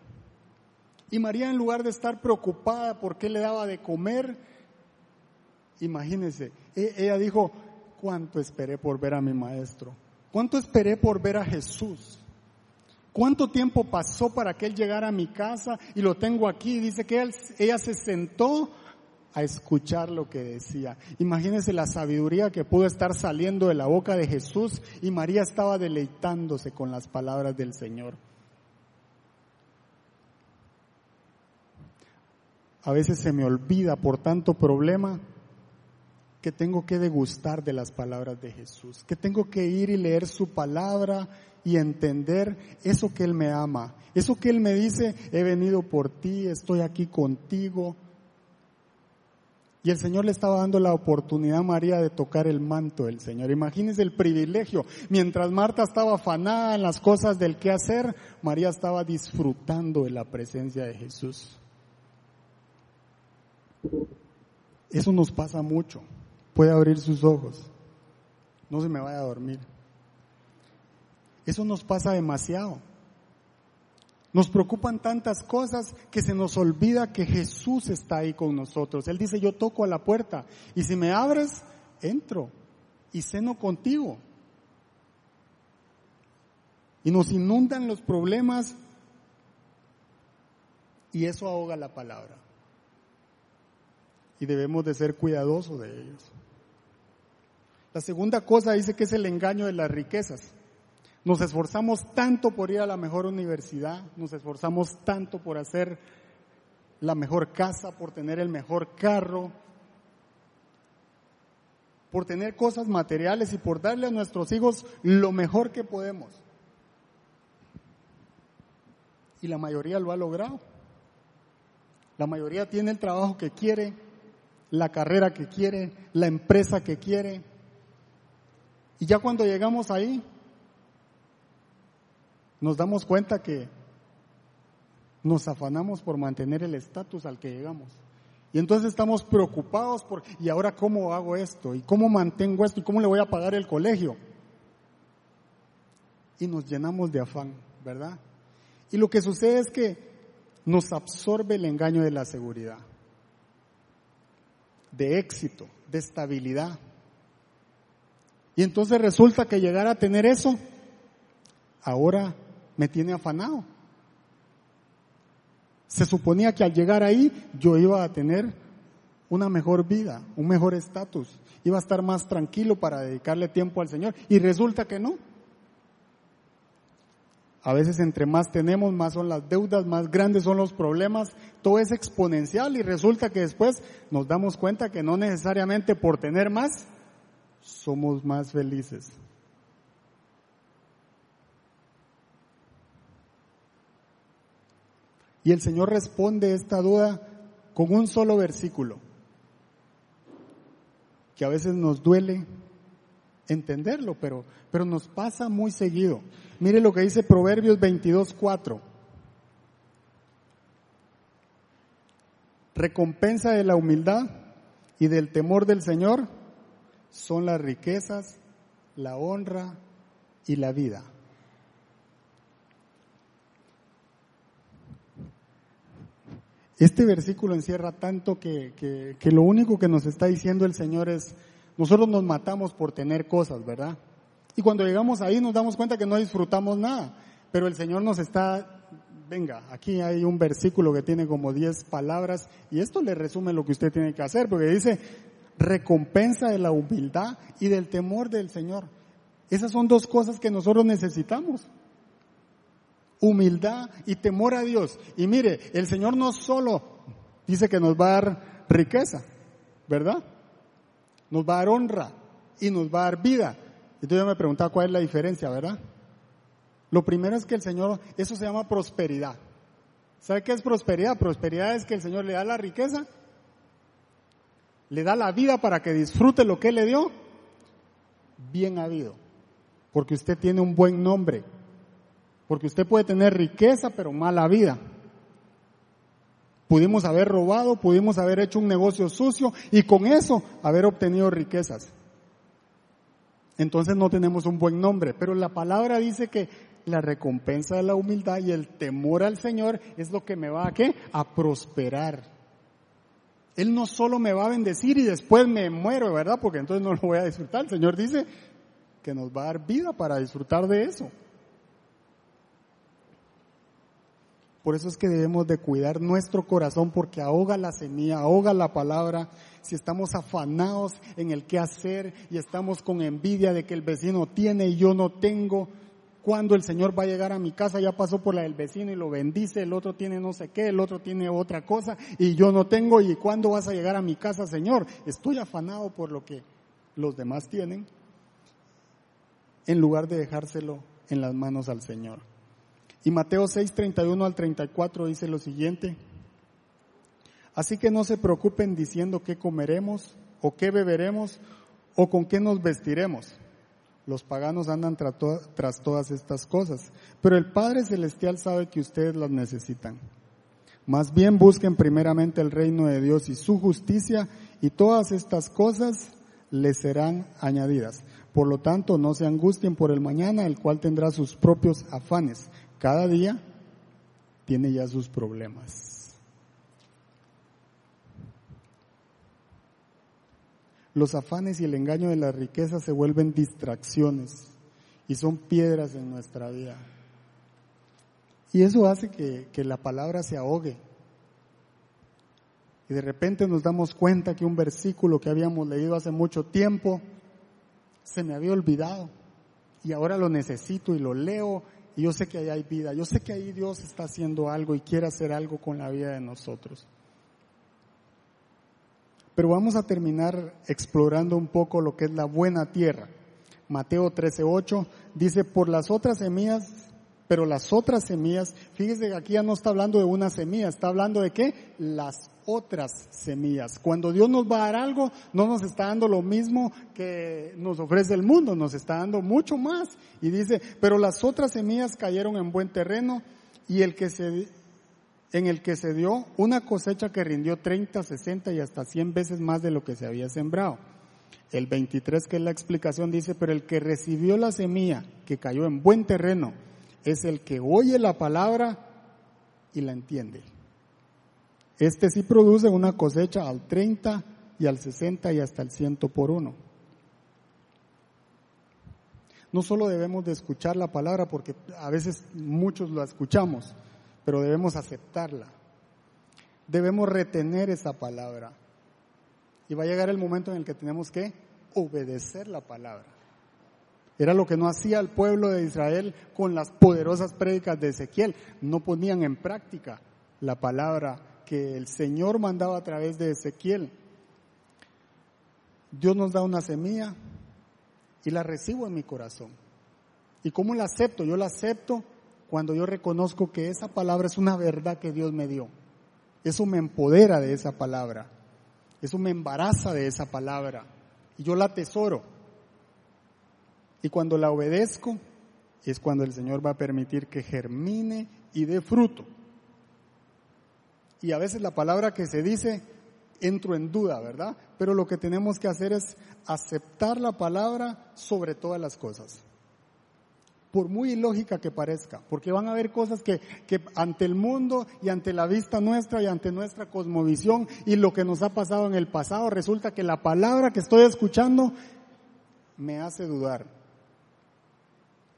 Y María en lugar de estar preocupada por qué le daba de comer, imagínense, e, ella dijo, cuánto esperé por ver a mi maestro, cuánto esperé por ver a Jesús. ¿Cuánto tiempo pasó para que él llegara a mi casa? Y lo tengo aquí. Dice que ella se sentó a escuchar lo que decía. Imagínense la sabiduría que pudo estar saliendo de la boca de Jesús y María estaba deleitándose con las palabras del Señor. A veces se me olvida por tanto problema que tengo que degustar de las palabras de Jesús, que tengo que ir y leer su palabra y entender eso que Él me ama, eso que Él me dice, he venido por ti, estoy aquí contigo. Y el Señor le estaba dando la oportunidad a María de tocar el manto del Señor. Imagínense el privilegio. Mientras Marta estaba afanada en las cosas del qué hacer, María estaba disfrutando de la presencia de Jesús. Eso nos pasa mucho. Puede abrir sus ojos. No se me vaya a dormir. Eso nos pasa demasiado. Nos preocupan tantas cosas que se nos olvida que Jesús está ahí con nosotros. Él dice, yo toco a la puerta y si me abres, entro y ceno contigo. Y nos inundan los problemas y eso ahoga la palabra. Y debemos de ser cuidadosos de ellos. La segunda cosa dice que es el engaño de las riquezas. Nos esforzamos tanto por ir a la mejor universidad, nos esforzamos tanto por hacer la mejor casa, por tener el mejor carro, por tener cosas materiales y por darle a nuestros hijos lo mejor que podemos. Y la mayoría lo ha logrado. La mayoría tiene el trabajo que quiere, la carrera que quiere, la empresa que quiere. Y ya cuando llegamos ahí, nos damos cuenta que nos afanamos por mantener el estatus al que llegamos. Y entonces estamos preocupados por, ¿y ahora cómo hago esto? ¿Y cómo mantengo esto? ¿Y cómo le voy a pagar el colegio? Y nos llenamos de afán, ¿verdad? Y lo que sucede es que nos absorbe el engaño de la seguridad, de éxito, de estabilidad. Y entonces resulta que llegar a tener eso, ahora me tiene afanado. Se suponía que al llegar ahí yo iba a tener una mejor vida, un mejor estatus, iba a estar más tranquilo para dedicarle tiempo al Señor. Y resulta que no. A veces entre más tenemos, más son las deudas, más grandes son los problemas, todo es exponencial y resulta que después nos damos cuenta que no necesariamente por tener más somos más felices. Y el Señor responde esta duda con un solo versículo, que a veces nos duele entenderlo, pero, pero nos pasa muy seguido. Mire lo que dice Proverbios 22, 4. Recompensa de la humildad y del temor del Señor son las riquezas, la honra y la vida. Este versículo encierra tanto que, que, lo único que nos está diciendo el Señor es, nosotros nos matamos por tener cosas, ¿verdad? Y cuando llegamos ahí nos damos cuenta que no disfrutamos nada, pero el Señor nos está, venga, aquí hay un versículo que tiene como 10 palabras y esto le resume lo que usted tiene que hacer, porque dice, recompensa de la humildad y del temor del Señor. Esas son dos cosas que nosotros necesitamos humildad y temor a Dios. Y mire, el Señor no solo dice que nos va a dar riqueza, ¿verdad? Nos va a dar honra y nos va a dar vida. Entonces yo me preguntaba cuál es la diferencia, ¿verdad? Lo primero es que el Señor, eso se llama prosperidad. ¿Sabe qué es prosperidad? Prosperidad es que el Señor le da la riqueza, le da la vida para que disfrute lo que le dio, bien habido, porque usted tiene un buen nombre, porque usted puede tener riqueza, pero mala vida. Pudimos haber robado, pudimos haber hecho un negocio sucio y con eso haber obtenido riquezas. Entonces no tenemos un buen nombre, pero la palabra dice que la recompensa de la humildad y el temor al Señor es lo que me va a qué? A prosperar. Él no solo me va a bendecir y después me muero, ¿verdad? Porque entonces no lo voy a disfrutar. El Señor dice que nos va a dar vida para disfrutar de eso. Por eso es que debemos de cuidar nuestro corazón porque ahoga la semilla, ahoga la palabra. Si estamos afanados en el qué hacer y estamos con envidia de que el vecino tiene y yo no tengo, cuando el Señor va a llegar a mi casa, ya pasó por la del vecino y lo bendice, el otro tiene no sé qué, el otro tiene otra cosa y yo no tengo y cuándo vas a llegar a mi casa, Señor. Estoy afanado por lo que los demás tienen en lugar de dejárselo en las manos al Señor. Y Mateo 6, 31 al 34 dice lo siguiente. Así que no se preocupen diciendo qué comeremos o qué beberemos o con qué nos vestiremos. Los paganos andan tras todas estas cosas, pero el Padre Celestial sabe que ustedes las necesitan. Más bien busquen primeramente el reino de Dios y su justicia y todas estas cosas les serán añadidas. Por lo tanto, no se angustien por el mañana, el cual tendrá sus propios afanes cada día tiene ya sus problemas. Los afanes y el engaño de la riqueza se vuelven distracciones y son piedras en nuestra vida. Y eso hace que, que la palabra se ahogue. Y de repente nos damos cuenta que un versículo que habíamos leído hace mucho tiempo se me había olvidado. Y ahora lo necesito y lo leo y yo sé que ahí hay vida, yo sé que ahí Dios está haciendo algo y quiere hacer algo con la vida de nosotros. Pero vamos a terminar explorando un poco lo que es la buena tierra. Mateo 13:8 dice, por las otras semillas Pero las otras semillas, fíjese que aquí ya no está hablando de una semilla, está hablando de qué? Las otras semillas. Cuando Dios nos va a dar algo, no nos está dando lo mismo que nos ofrece el mundo, nos está dando mucho más. Y dice, pero las otras semillas cayeron en buen terreno y el que se, en el que se dio una cosecha que rindió 30, 60 y hasta 100 veces más de lo que se había sembrado. El 23, que es la explicación, dice, pero el que recibió la semilla que cayó en buen terreno, es el que oye la palabra y la entiende. Este sí produce una cosecha al 30 y al 60 y hasta el 100 por uno. No solo debemos de escuchar la palabra porque a veces muchos la escuchamos, pero debemos aceptarla. Debemos retener esa palabra. Y va a llegar el momento en el que tenemos que obedecer la palabra. Era lo que no hacía el pueblo de Israel con las poderosas prédicas de Ezequiel. No ponían en práctica la palabra que el Señor mandaba a través de Ezequiel. Dios nos da una semilla y la recibo en mi corazón. ¿Y cómo la acepto? Yo la acepto cuando yo reconozco que esa palabra es una verdad que Dios me dio. Eso me empodera de esa palabra. Eso me embaraza de esa palabra. Y yo la atesoro. Y cuando la obedezco, es cuando el Señor va a permitir que germine y dé fruto. Y a veces la palabra que se dice, entro en duda, ¿verdad? Pero lo que tenemos que hacer es aceptar la palabra sobre todas las cosas. Por muy ilógica que parezca, porque van a haber cosas que, que ante el mundo y ante la vista nuestra y ante nuestra cosmovisión y lo que nos ha pasado en el pasado, resulta que la palabra que estoy escuchando me hace dudar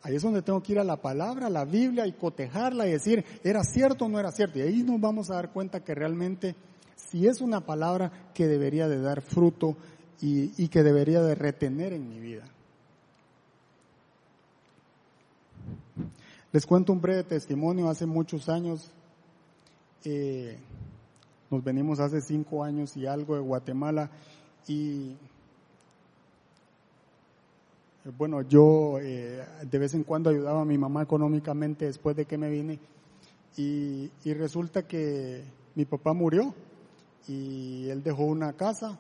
Ahí es donde tengo que ir a la palabra, a la Biblia y cotejarla y decir, ¿era cierto o no era cierto? Y ahí nos vamos a dar cuenta que realmente si es una palabra que debería de dar fruto y, que debería de retener en mi vida. Les cuento un breve testimonio. Hace muchos años, eh, nos venimos hace cinco años y algo de Guatemala y bueno, yo eh, de vez en cuando ayudaba a mi mamá económicamente después de que me vine y, resulta que mi papá murió y él dejó una casa.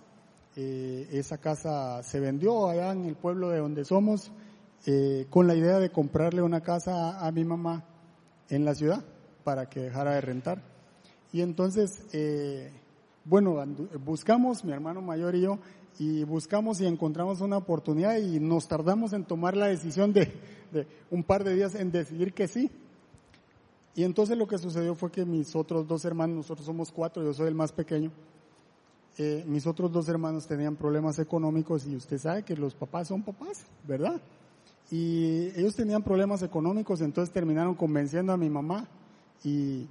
Eh, esa casa se vendió allá en el pueblo de donde somos eh, con la idea de comprarle una casa a, mi mamá en la ciudad para que dejara de rentar. Y entonces, bueno, buscamos, mi hermano mayor y yo, y buscamos y encontramos una oportunidad y nos tardamos en tomar la decisión de, un par de días en decidir que sí. Y entonces lo que sucedió fue que mis otros dos hermanos, nosotros somos cuatro, yo soy el más pequeño, eh, mis otros dos hermanos tenían problemas económicos y usted sabe que los papás son papás, ¿verdad? Y ellos tenían problemas económicos, entonces terminaron convenciendo a mi mamá y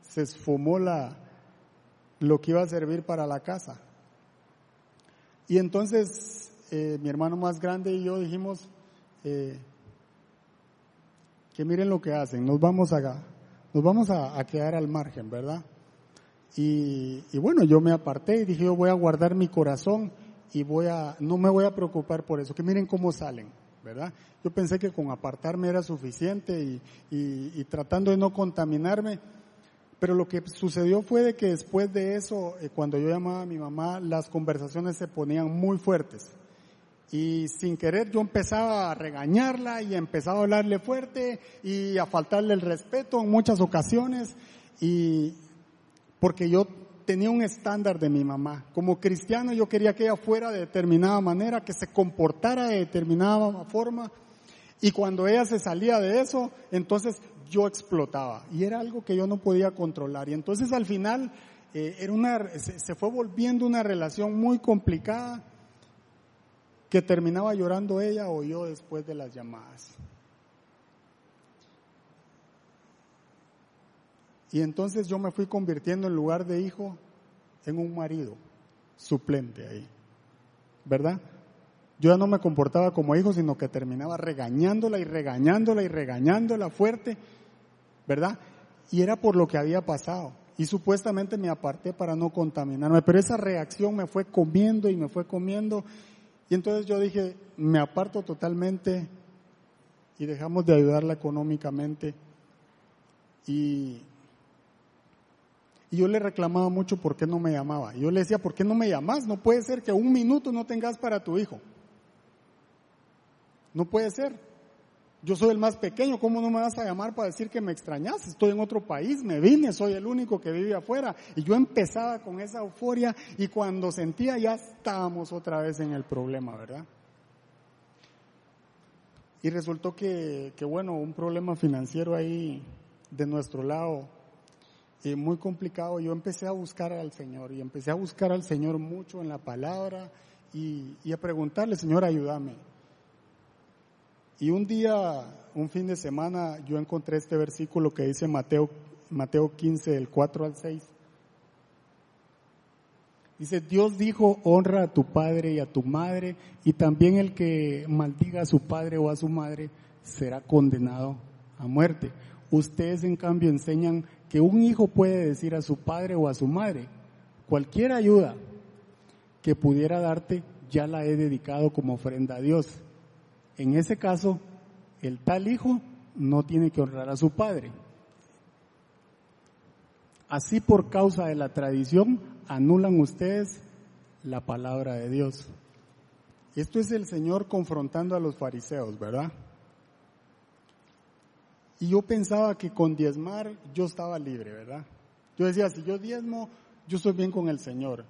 se esfumó la, lo que iba a servir para la casa. Y entonces eh, mi hermano más grande y yo dijimos eh, que miren lo que hacen, nos vamos a, nos vamos a, quedar al margen, ¿verdad? Y, y, bueno, yo me aparté y dije yo voy a guardar mi corazón y voy a, no me voy a preocupar por eso, que miren cómo salen, ¿verdad? Yo pensé que con apartarme era suficiente y, tratando de no contaminarme, pero lo que sucedió fue de que después de eso, eh, cuando yo llamaba a mi mamá, las conversaciones se ponían muy fuertes. Y sin querer yo empezaba a regañarla y empezaba a hablarle fuerte y a faltarle el respeto en muchas ocasiones. Y porque yo tenía un estándar de mi mamá. Como cristiano yo quería que ella fuera de determinada manera, que se comportara de determinada forma. Y cuando ella se salía de eso, entonces yo explotaba y era algo que yo no podía controlar. Y entonces al final eh, era una, se, fue volviendo una relación muy complicada que terminaba llorando ella o yo después de las llamadas. Y entonces yo me fui convirtiendo en lugar de hijo en un marido suplente ahí, ¿verdad? Yo ya no me comportaba como hijo, sino que terminaba regañándola y regañándola y regañándola fuerte ¿verdad? Y era por lo que había pasado. Y supuestamente me aparté para no contaminarme, pero esa reacción me fue comiendo y me fue comiendo. Y entonces yo dije, me aparto totalmente y dejamos de ayudarla económicamente. Y, y yo le reclamaba mucho por qué no me llamaba. Yo le decía, ¿por qué no me llamas? No puede ser que un minuto no tengas para tu hijo. No puede ser. Yo soy el más pequeño, ¿cómo no me vas a llamar para decir que me extrañas? Estoy en otro país, me vine, soy el único que vive afuera. Y yo empezaba con esa euforia y cuando sentía ya estábamos otra vez en el problema, ¿verdad? Y resultó que, que bueno, un problema financiero ahí de nuestro lado, y muy complicado. Yo empecé a buscar al Señor y empecé a buscar al Señor mucho en la palabra y, a preguntarle, Señor, ayúdame y un día, un fin de semana, yo encontré este versículo que dice Mateo, Mateo 15, del 4 al 6. Dice, Dios dijo, honra a tu padre y a tu madre, y también el que maldiga a su padre o a su madre será condenado a muerte. Ustedes en cambio enseñan que un hijo puede decir a su padre o a su madre, cualquier ayuda que pudiera darte, ya la he dedicado como ofrenda a Dios en ese caso, el tal hijo no tiene que honrar a su padre. Así por causa de la tradición anulan ustedes la palabra de Dios. Esto es el Señor confrontando a los fariseos, ¿verdad? Y yo pensaba que con diezmar yo estaba libre, ¿verdad? Yo decía, si yo diezmo, yo estoy bien con el Señor.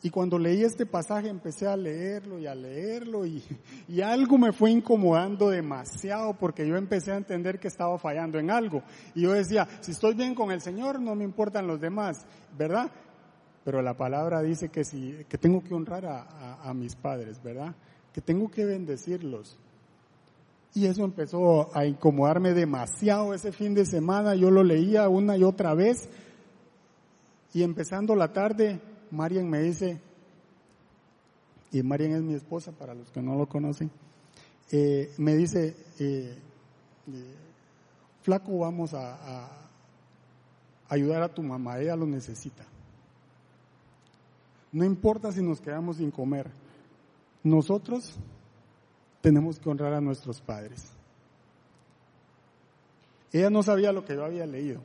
Y cuando leí este pasaje empecé a leerlo y a leerlo y, y, algo me fue incomodando demasiado porque yo empecé a entender que estaba fallando en algo. Y yo decía, si estoy bien con el Señor, no me importan los demás, ¿verdad? Pero la palabra dice que, si, que tengo que honrar a, a mis padres, ¿verdad? Que tengo que bendecirlos. Y eso empezó a incomodarme demasiado ese fin de semana. Yo lo leía una y otra vez. Y empezando la tarde, Marian me dice, y Marian es mi esposa para los que no lo conocen, eh, me dice, eh, eh, flaco, vamos a, ayudar a tu mamá, ella lo necesita. No importa si nos quedamos sin comer, nosotros tenemos que honrar a nuestros padres. Ella no sabía lo que yo había leído.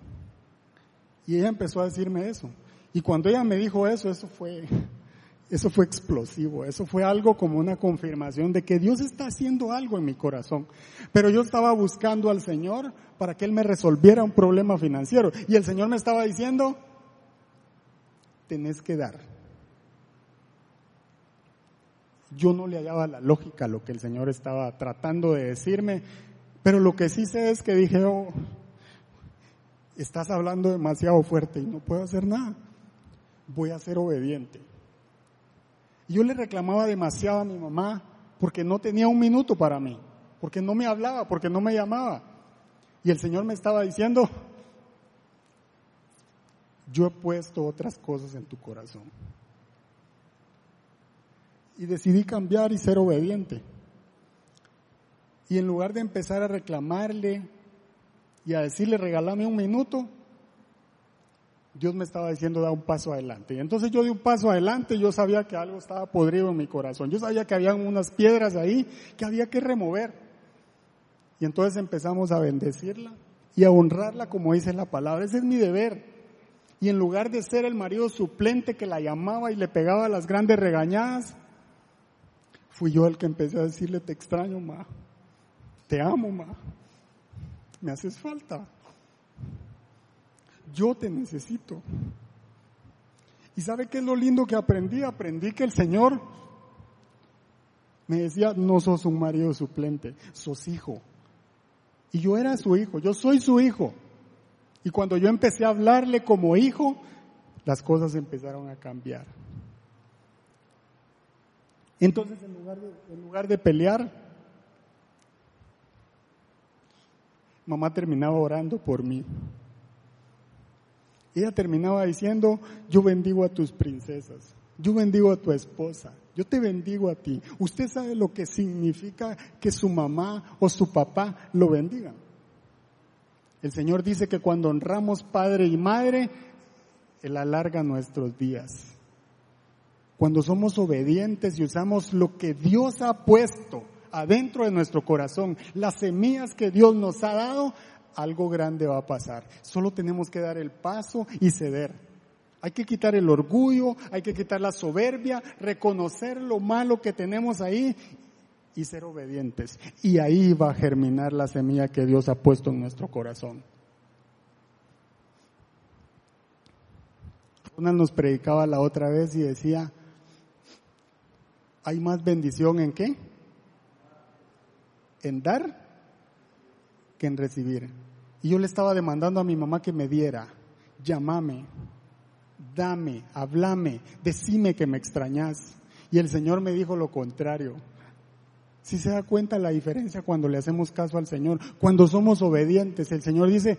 Y ella empezó a decirme eso. Y cuando ella me dijo eso, eso fue, eso fue explosivo, eso fue algo como una confirmación de que Dios está haciendo algo en mi corazón. Pero yo estaba buscando al Señor para que Él me resolviera un problema financiero. Y el Señor me estaba diciendo, tenés que dar. Yo no le hallaba la lógica a lo que el Señor estaba tratando de decirme, pero lo que sí sé es que dije, oh, estás hablando demasiado fuerte y no puedo hacer nada voy a ser obediente. Yo le reclamaba demasiado a mi mamá porque no tenía un minuto para mí, porque no me hablaba, porque no me llamaba. Y el Señor me estaba diciendo, yo he puesto otras cosas en tu corazón. Y decidí cambiar y ser obediente. Y en lugar de empezar a reclamarle y a decirle, regálame un minuto, Dios me estaba diciendo da un paso adelante. Y entonces yo di un paso adelante, yo sabía que algo estaba podrido en mi corazón. Yo sabía que había unas piedras ahí que había que remover. Y entonces empezamos a bendecirla y a honrarla como dice la palabra. Ese es mi deber. Y en lugar de ser el marido suplente que la llamaba y le pegaba las grandes regañadas, fui yo el que empecé a decirle, te extraño, ma. Te amo, ma. Me haces falta yo te necesito. ¿Y sabe qué es lo lindo que aprendí? Aprendí que el Señor me decía, no sos un marido suplente, sos hijo. Y yo era su hijo, yo soy su hijo. Y cuando yo empecé a hablarle como hijo, las cosas empezaron a cambiar. Entonces, en lugar de, en lugar de pelear, mamá terminaba orando por mí. Ella terminaba diciendo, yo bendigo a tus princesas, yo bendigo a tu esposa, yo te bendigo a ti. Usted sabe lo que significa que su mamá o su papá lo bendigan. El Señor dice que cuando honramos padre y madre, Él alarga nuestros días. Cuando somos obedientes y usamos lo que Dios ha puesto adentro de nuestro corazón, las semillas que Dios nos ha dado, algo grande va a pasar. Solo tenemos que dar el paso y ceder. Hay que quitar el orgullo, hay que quitar la soberbia, reconocer lo malo que tenemos ahí y ser obedientes. Y ahí va a germinar la semilla que Dios ha puesto en nuestro corazón. Una nos predicaba la otra vez y decía, ¿hay más bendición en qué? En dar que en recibir. Y yo le estaba demandando a mi mamá que me diera, llámame, dame, hablame, decime que me extrañas. Y el Señor me dijo lo contrario. Si se da cuenta la diferencia cuando le hacemos caso al Señor, cuando somos obedientes, el Señor dice,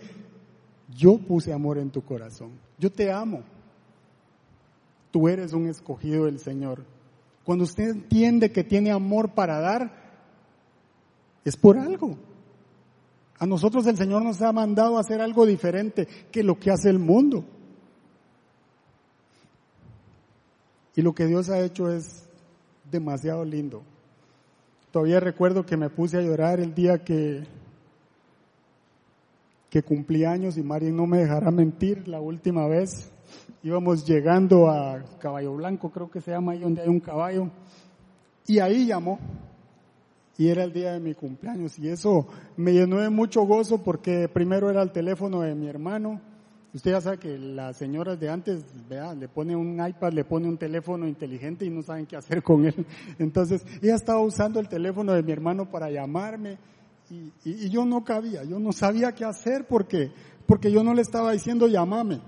yo puse amor en tu corazón, yo te amo, tú eres un escogido del Señor. Cuando usted entiende que tiene amor para dar, es por algo. A nosotros el Señor nos ha mandado a hacer algo diferente que lo que hace el mundo. Y lo que Dios ha hecho es demasiado lindo. Todavía recuerdo que me puse a llorar el día que, que cumplí años y Mari no me dejará mentir la última vez. Íbamos llegando a Caballo Blanco, creo que se llama ahí donde hay un caballo. Y ahí llamó. Y era el día de mi cumpleaños. Y eso me llenó de mucho gozo porque primero era el teléfono de mi hermano Usted ya sabe que las señoras de antes, vea, le pone un iPad, le pone un teléfono inteligente y no saben qué hacer con él. [LAUGHS] Entonces, ella estaba usando el teléfono de mi hermano para llamarme y, yo no cabía, yo no sabía qué hacer porque, porque yo no le estaba diciendo llamame.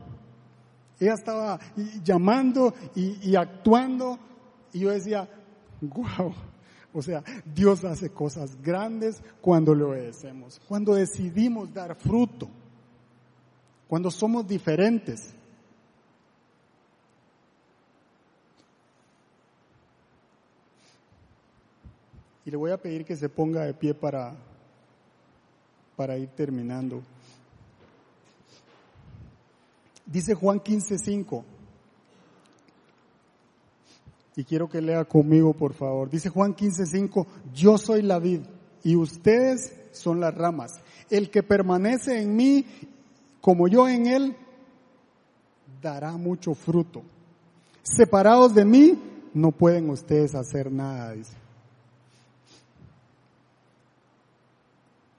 Ella estaba llamando y, actuando y yo decía, wow, o sea, Dios hace cosas grandes cuando le obedecemos, cuando decidimos dar fruto cuando somos diferentes. Y le voy a pedir que se ponga de pie para, para ir terminando. Dice Juan 15:5. Y quiero que lea conmigo, por favor. Dice Juan 15:5, yo soy la vid y ustedes son las ramas. El que permanece en mí como yo en Él, dará mucho fruto. Separados de mí, no pueden ustedes hacer nada, dice.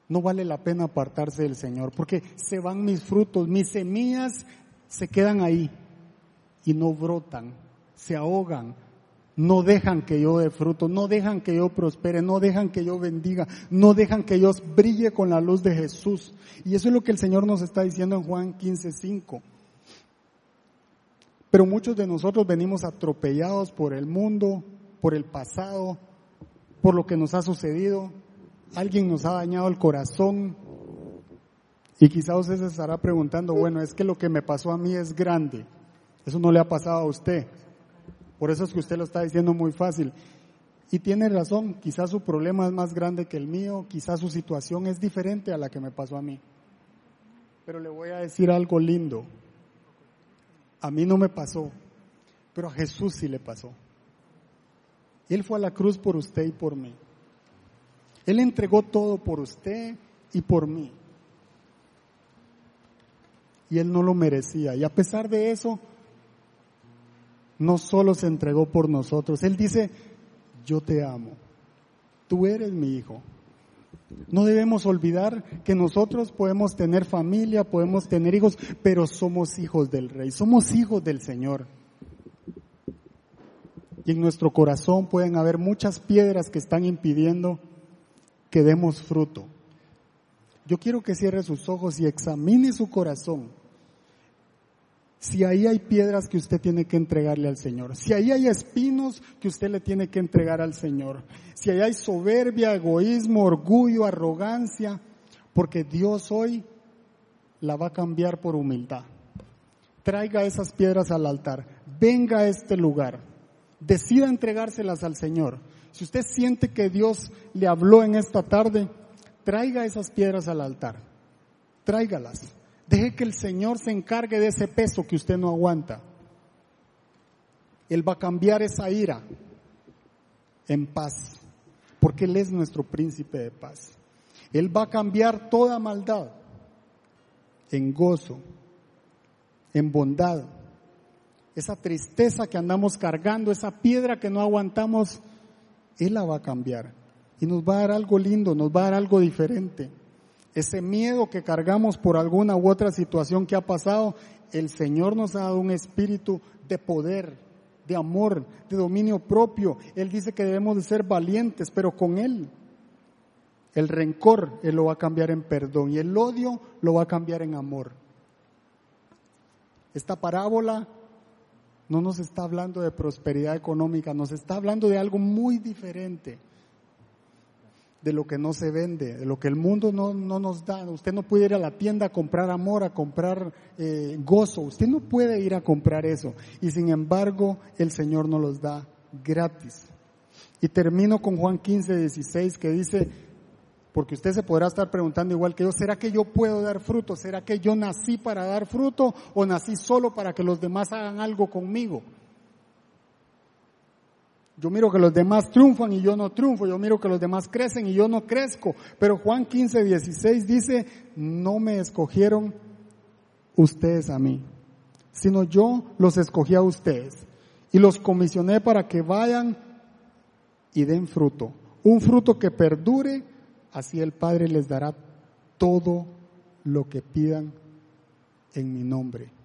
No vale la pena apartarse del Señor, porque se van mis frutos, mis semillas se quedan ahí y no brotan, se ahogan, no dejan que yo dé fruto, no dejan que yo prospere, no dejan que yo bendiga, no dejan que yo brille con la luz de Jesús. Y eso es lo que el Señor nos está diciendo en Juan 15:5. Pero muchos de nosotros venimos atropellados por el mundo, por el pasado, por lo que nos ha sucedido. Alguien nos ha dañado el corazón. Y quizá usted se estará preguntando, bueno, es que lo que me pasó a mí es grande. Eso no le ha pasado a usted. Por eso es que usted lo está diciendo muy fácil. Y tiene razón, quizás su problema es más grande que el mío, quizás su situación es diferente a la que me pasó a mí. Pero le voy a decir algo lindo. A mí no me pasó, pero a Jesús sí le pasó. Él fue a la cruz por usted y por mí. Él entregó todo por usted y por mí. Y él no lo merecía. Y a pesar de eso, no solo se entregó por nosotros, Él dice, yo te amo, tú eres mi hijo. No debemos olvidar que nosotros podemos tener familia, podemos tener hijos, pero somos hijos del Rey, somos hijos del Señor. Y en nuestro corazón pueden haber muchas piedras que están impidiendo que demos fruto. Yo quiero que cierre sus ojos y examine su corazón si ahí hay piedras que usted tiene que entregarle al Señor, si ahí hay espinos que usted le tiene que entregar al Señor, si ahí hay soberbia, egoísmo, orgullo, arrogancia, porque Dios hoy la va a cambiar por humildad. Traiga esas piedras al altar, venga a este lugar, decida entregárselas al Señor. Si usted siente que Dios le habló en esta tarde, traiga esas piedras al altar, tráigalas Deje que el Señor se encargue de ese peso que usted no aguanta. Él va a cambiar esa ira en paz. porque Él es nuestro príncipe de paz. Él va a cambiar toda maldad en gozo, en bondad. Esa tristeza que andamos cargando, esa piedra que no aguantamos, Él la va a cambiar. Y nos va a dar algo lindo, nos va a dar algo diferente. Ese miedo que cargamos por alguna u otra situación que ha pasado, el Señor nos ha dado un espíritu de poder, de amor, de dominio propio. Él dice que debemos de ser valientes, pero con Él. El rencor Él lo va a cambiar en perdón y el odio lo va a cambiar en amor. Esta parábola no nos está hablando de prosperidad económica, nos está hablando de algo muy diferente de lo que no se vende, de lo que el mundo no, nos da. Usted no puede ir a la tienda a comprar amor, a comprar eh, gozo. Usted no puede ir a comprar eso. Y sin embargo, el Señor nos los da gratis. Y termino con Juan 15, 16, que dice, porque usted se podrá estar preguntando igual que yo, ¿será que yo puedo dar fruto? ¿Será que yo nací para dar fruto o nací solo para que los demás hagan algo conmigo? Yo miro que los demás triunfan y yo no triunfo. Yo miro que los demás crecen y yo no crezco. Pero Juan 15, 16 dice, no me escogieron ustedes a mí, sino yo los escogí a ustedes y los comisioné para que vayan y den fruto. Un fruto que perdure, así el Padre les dará todo lo que pidan en mi nombre.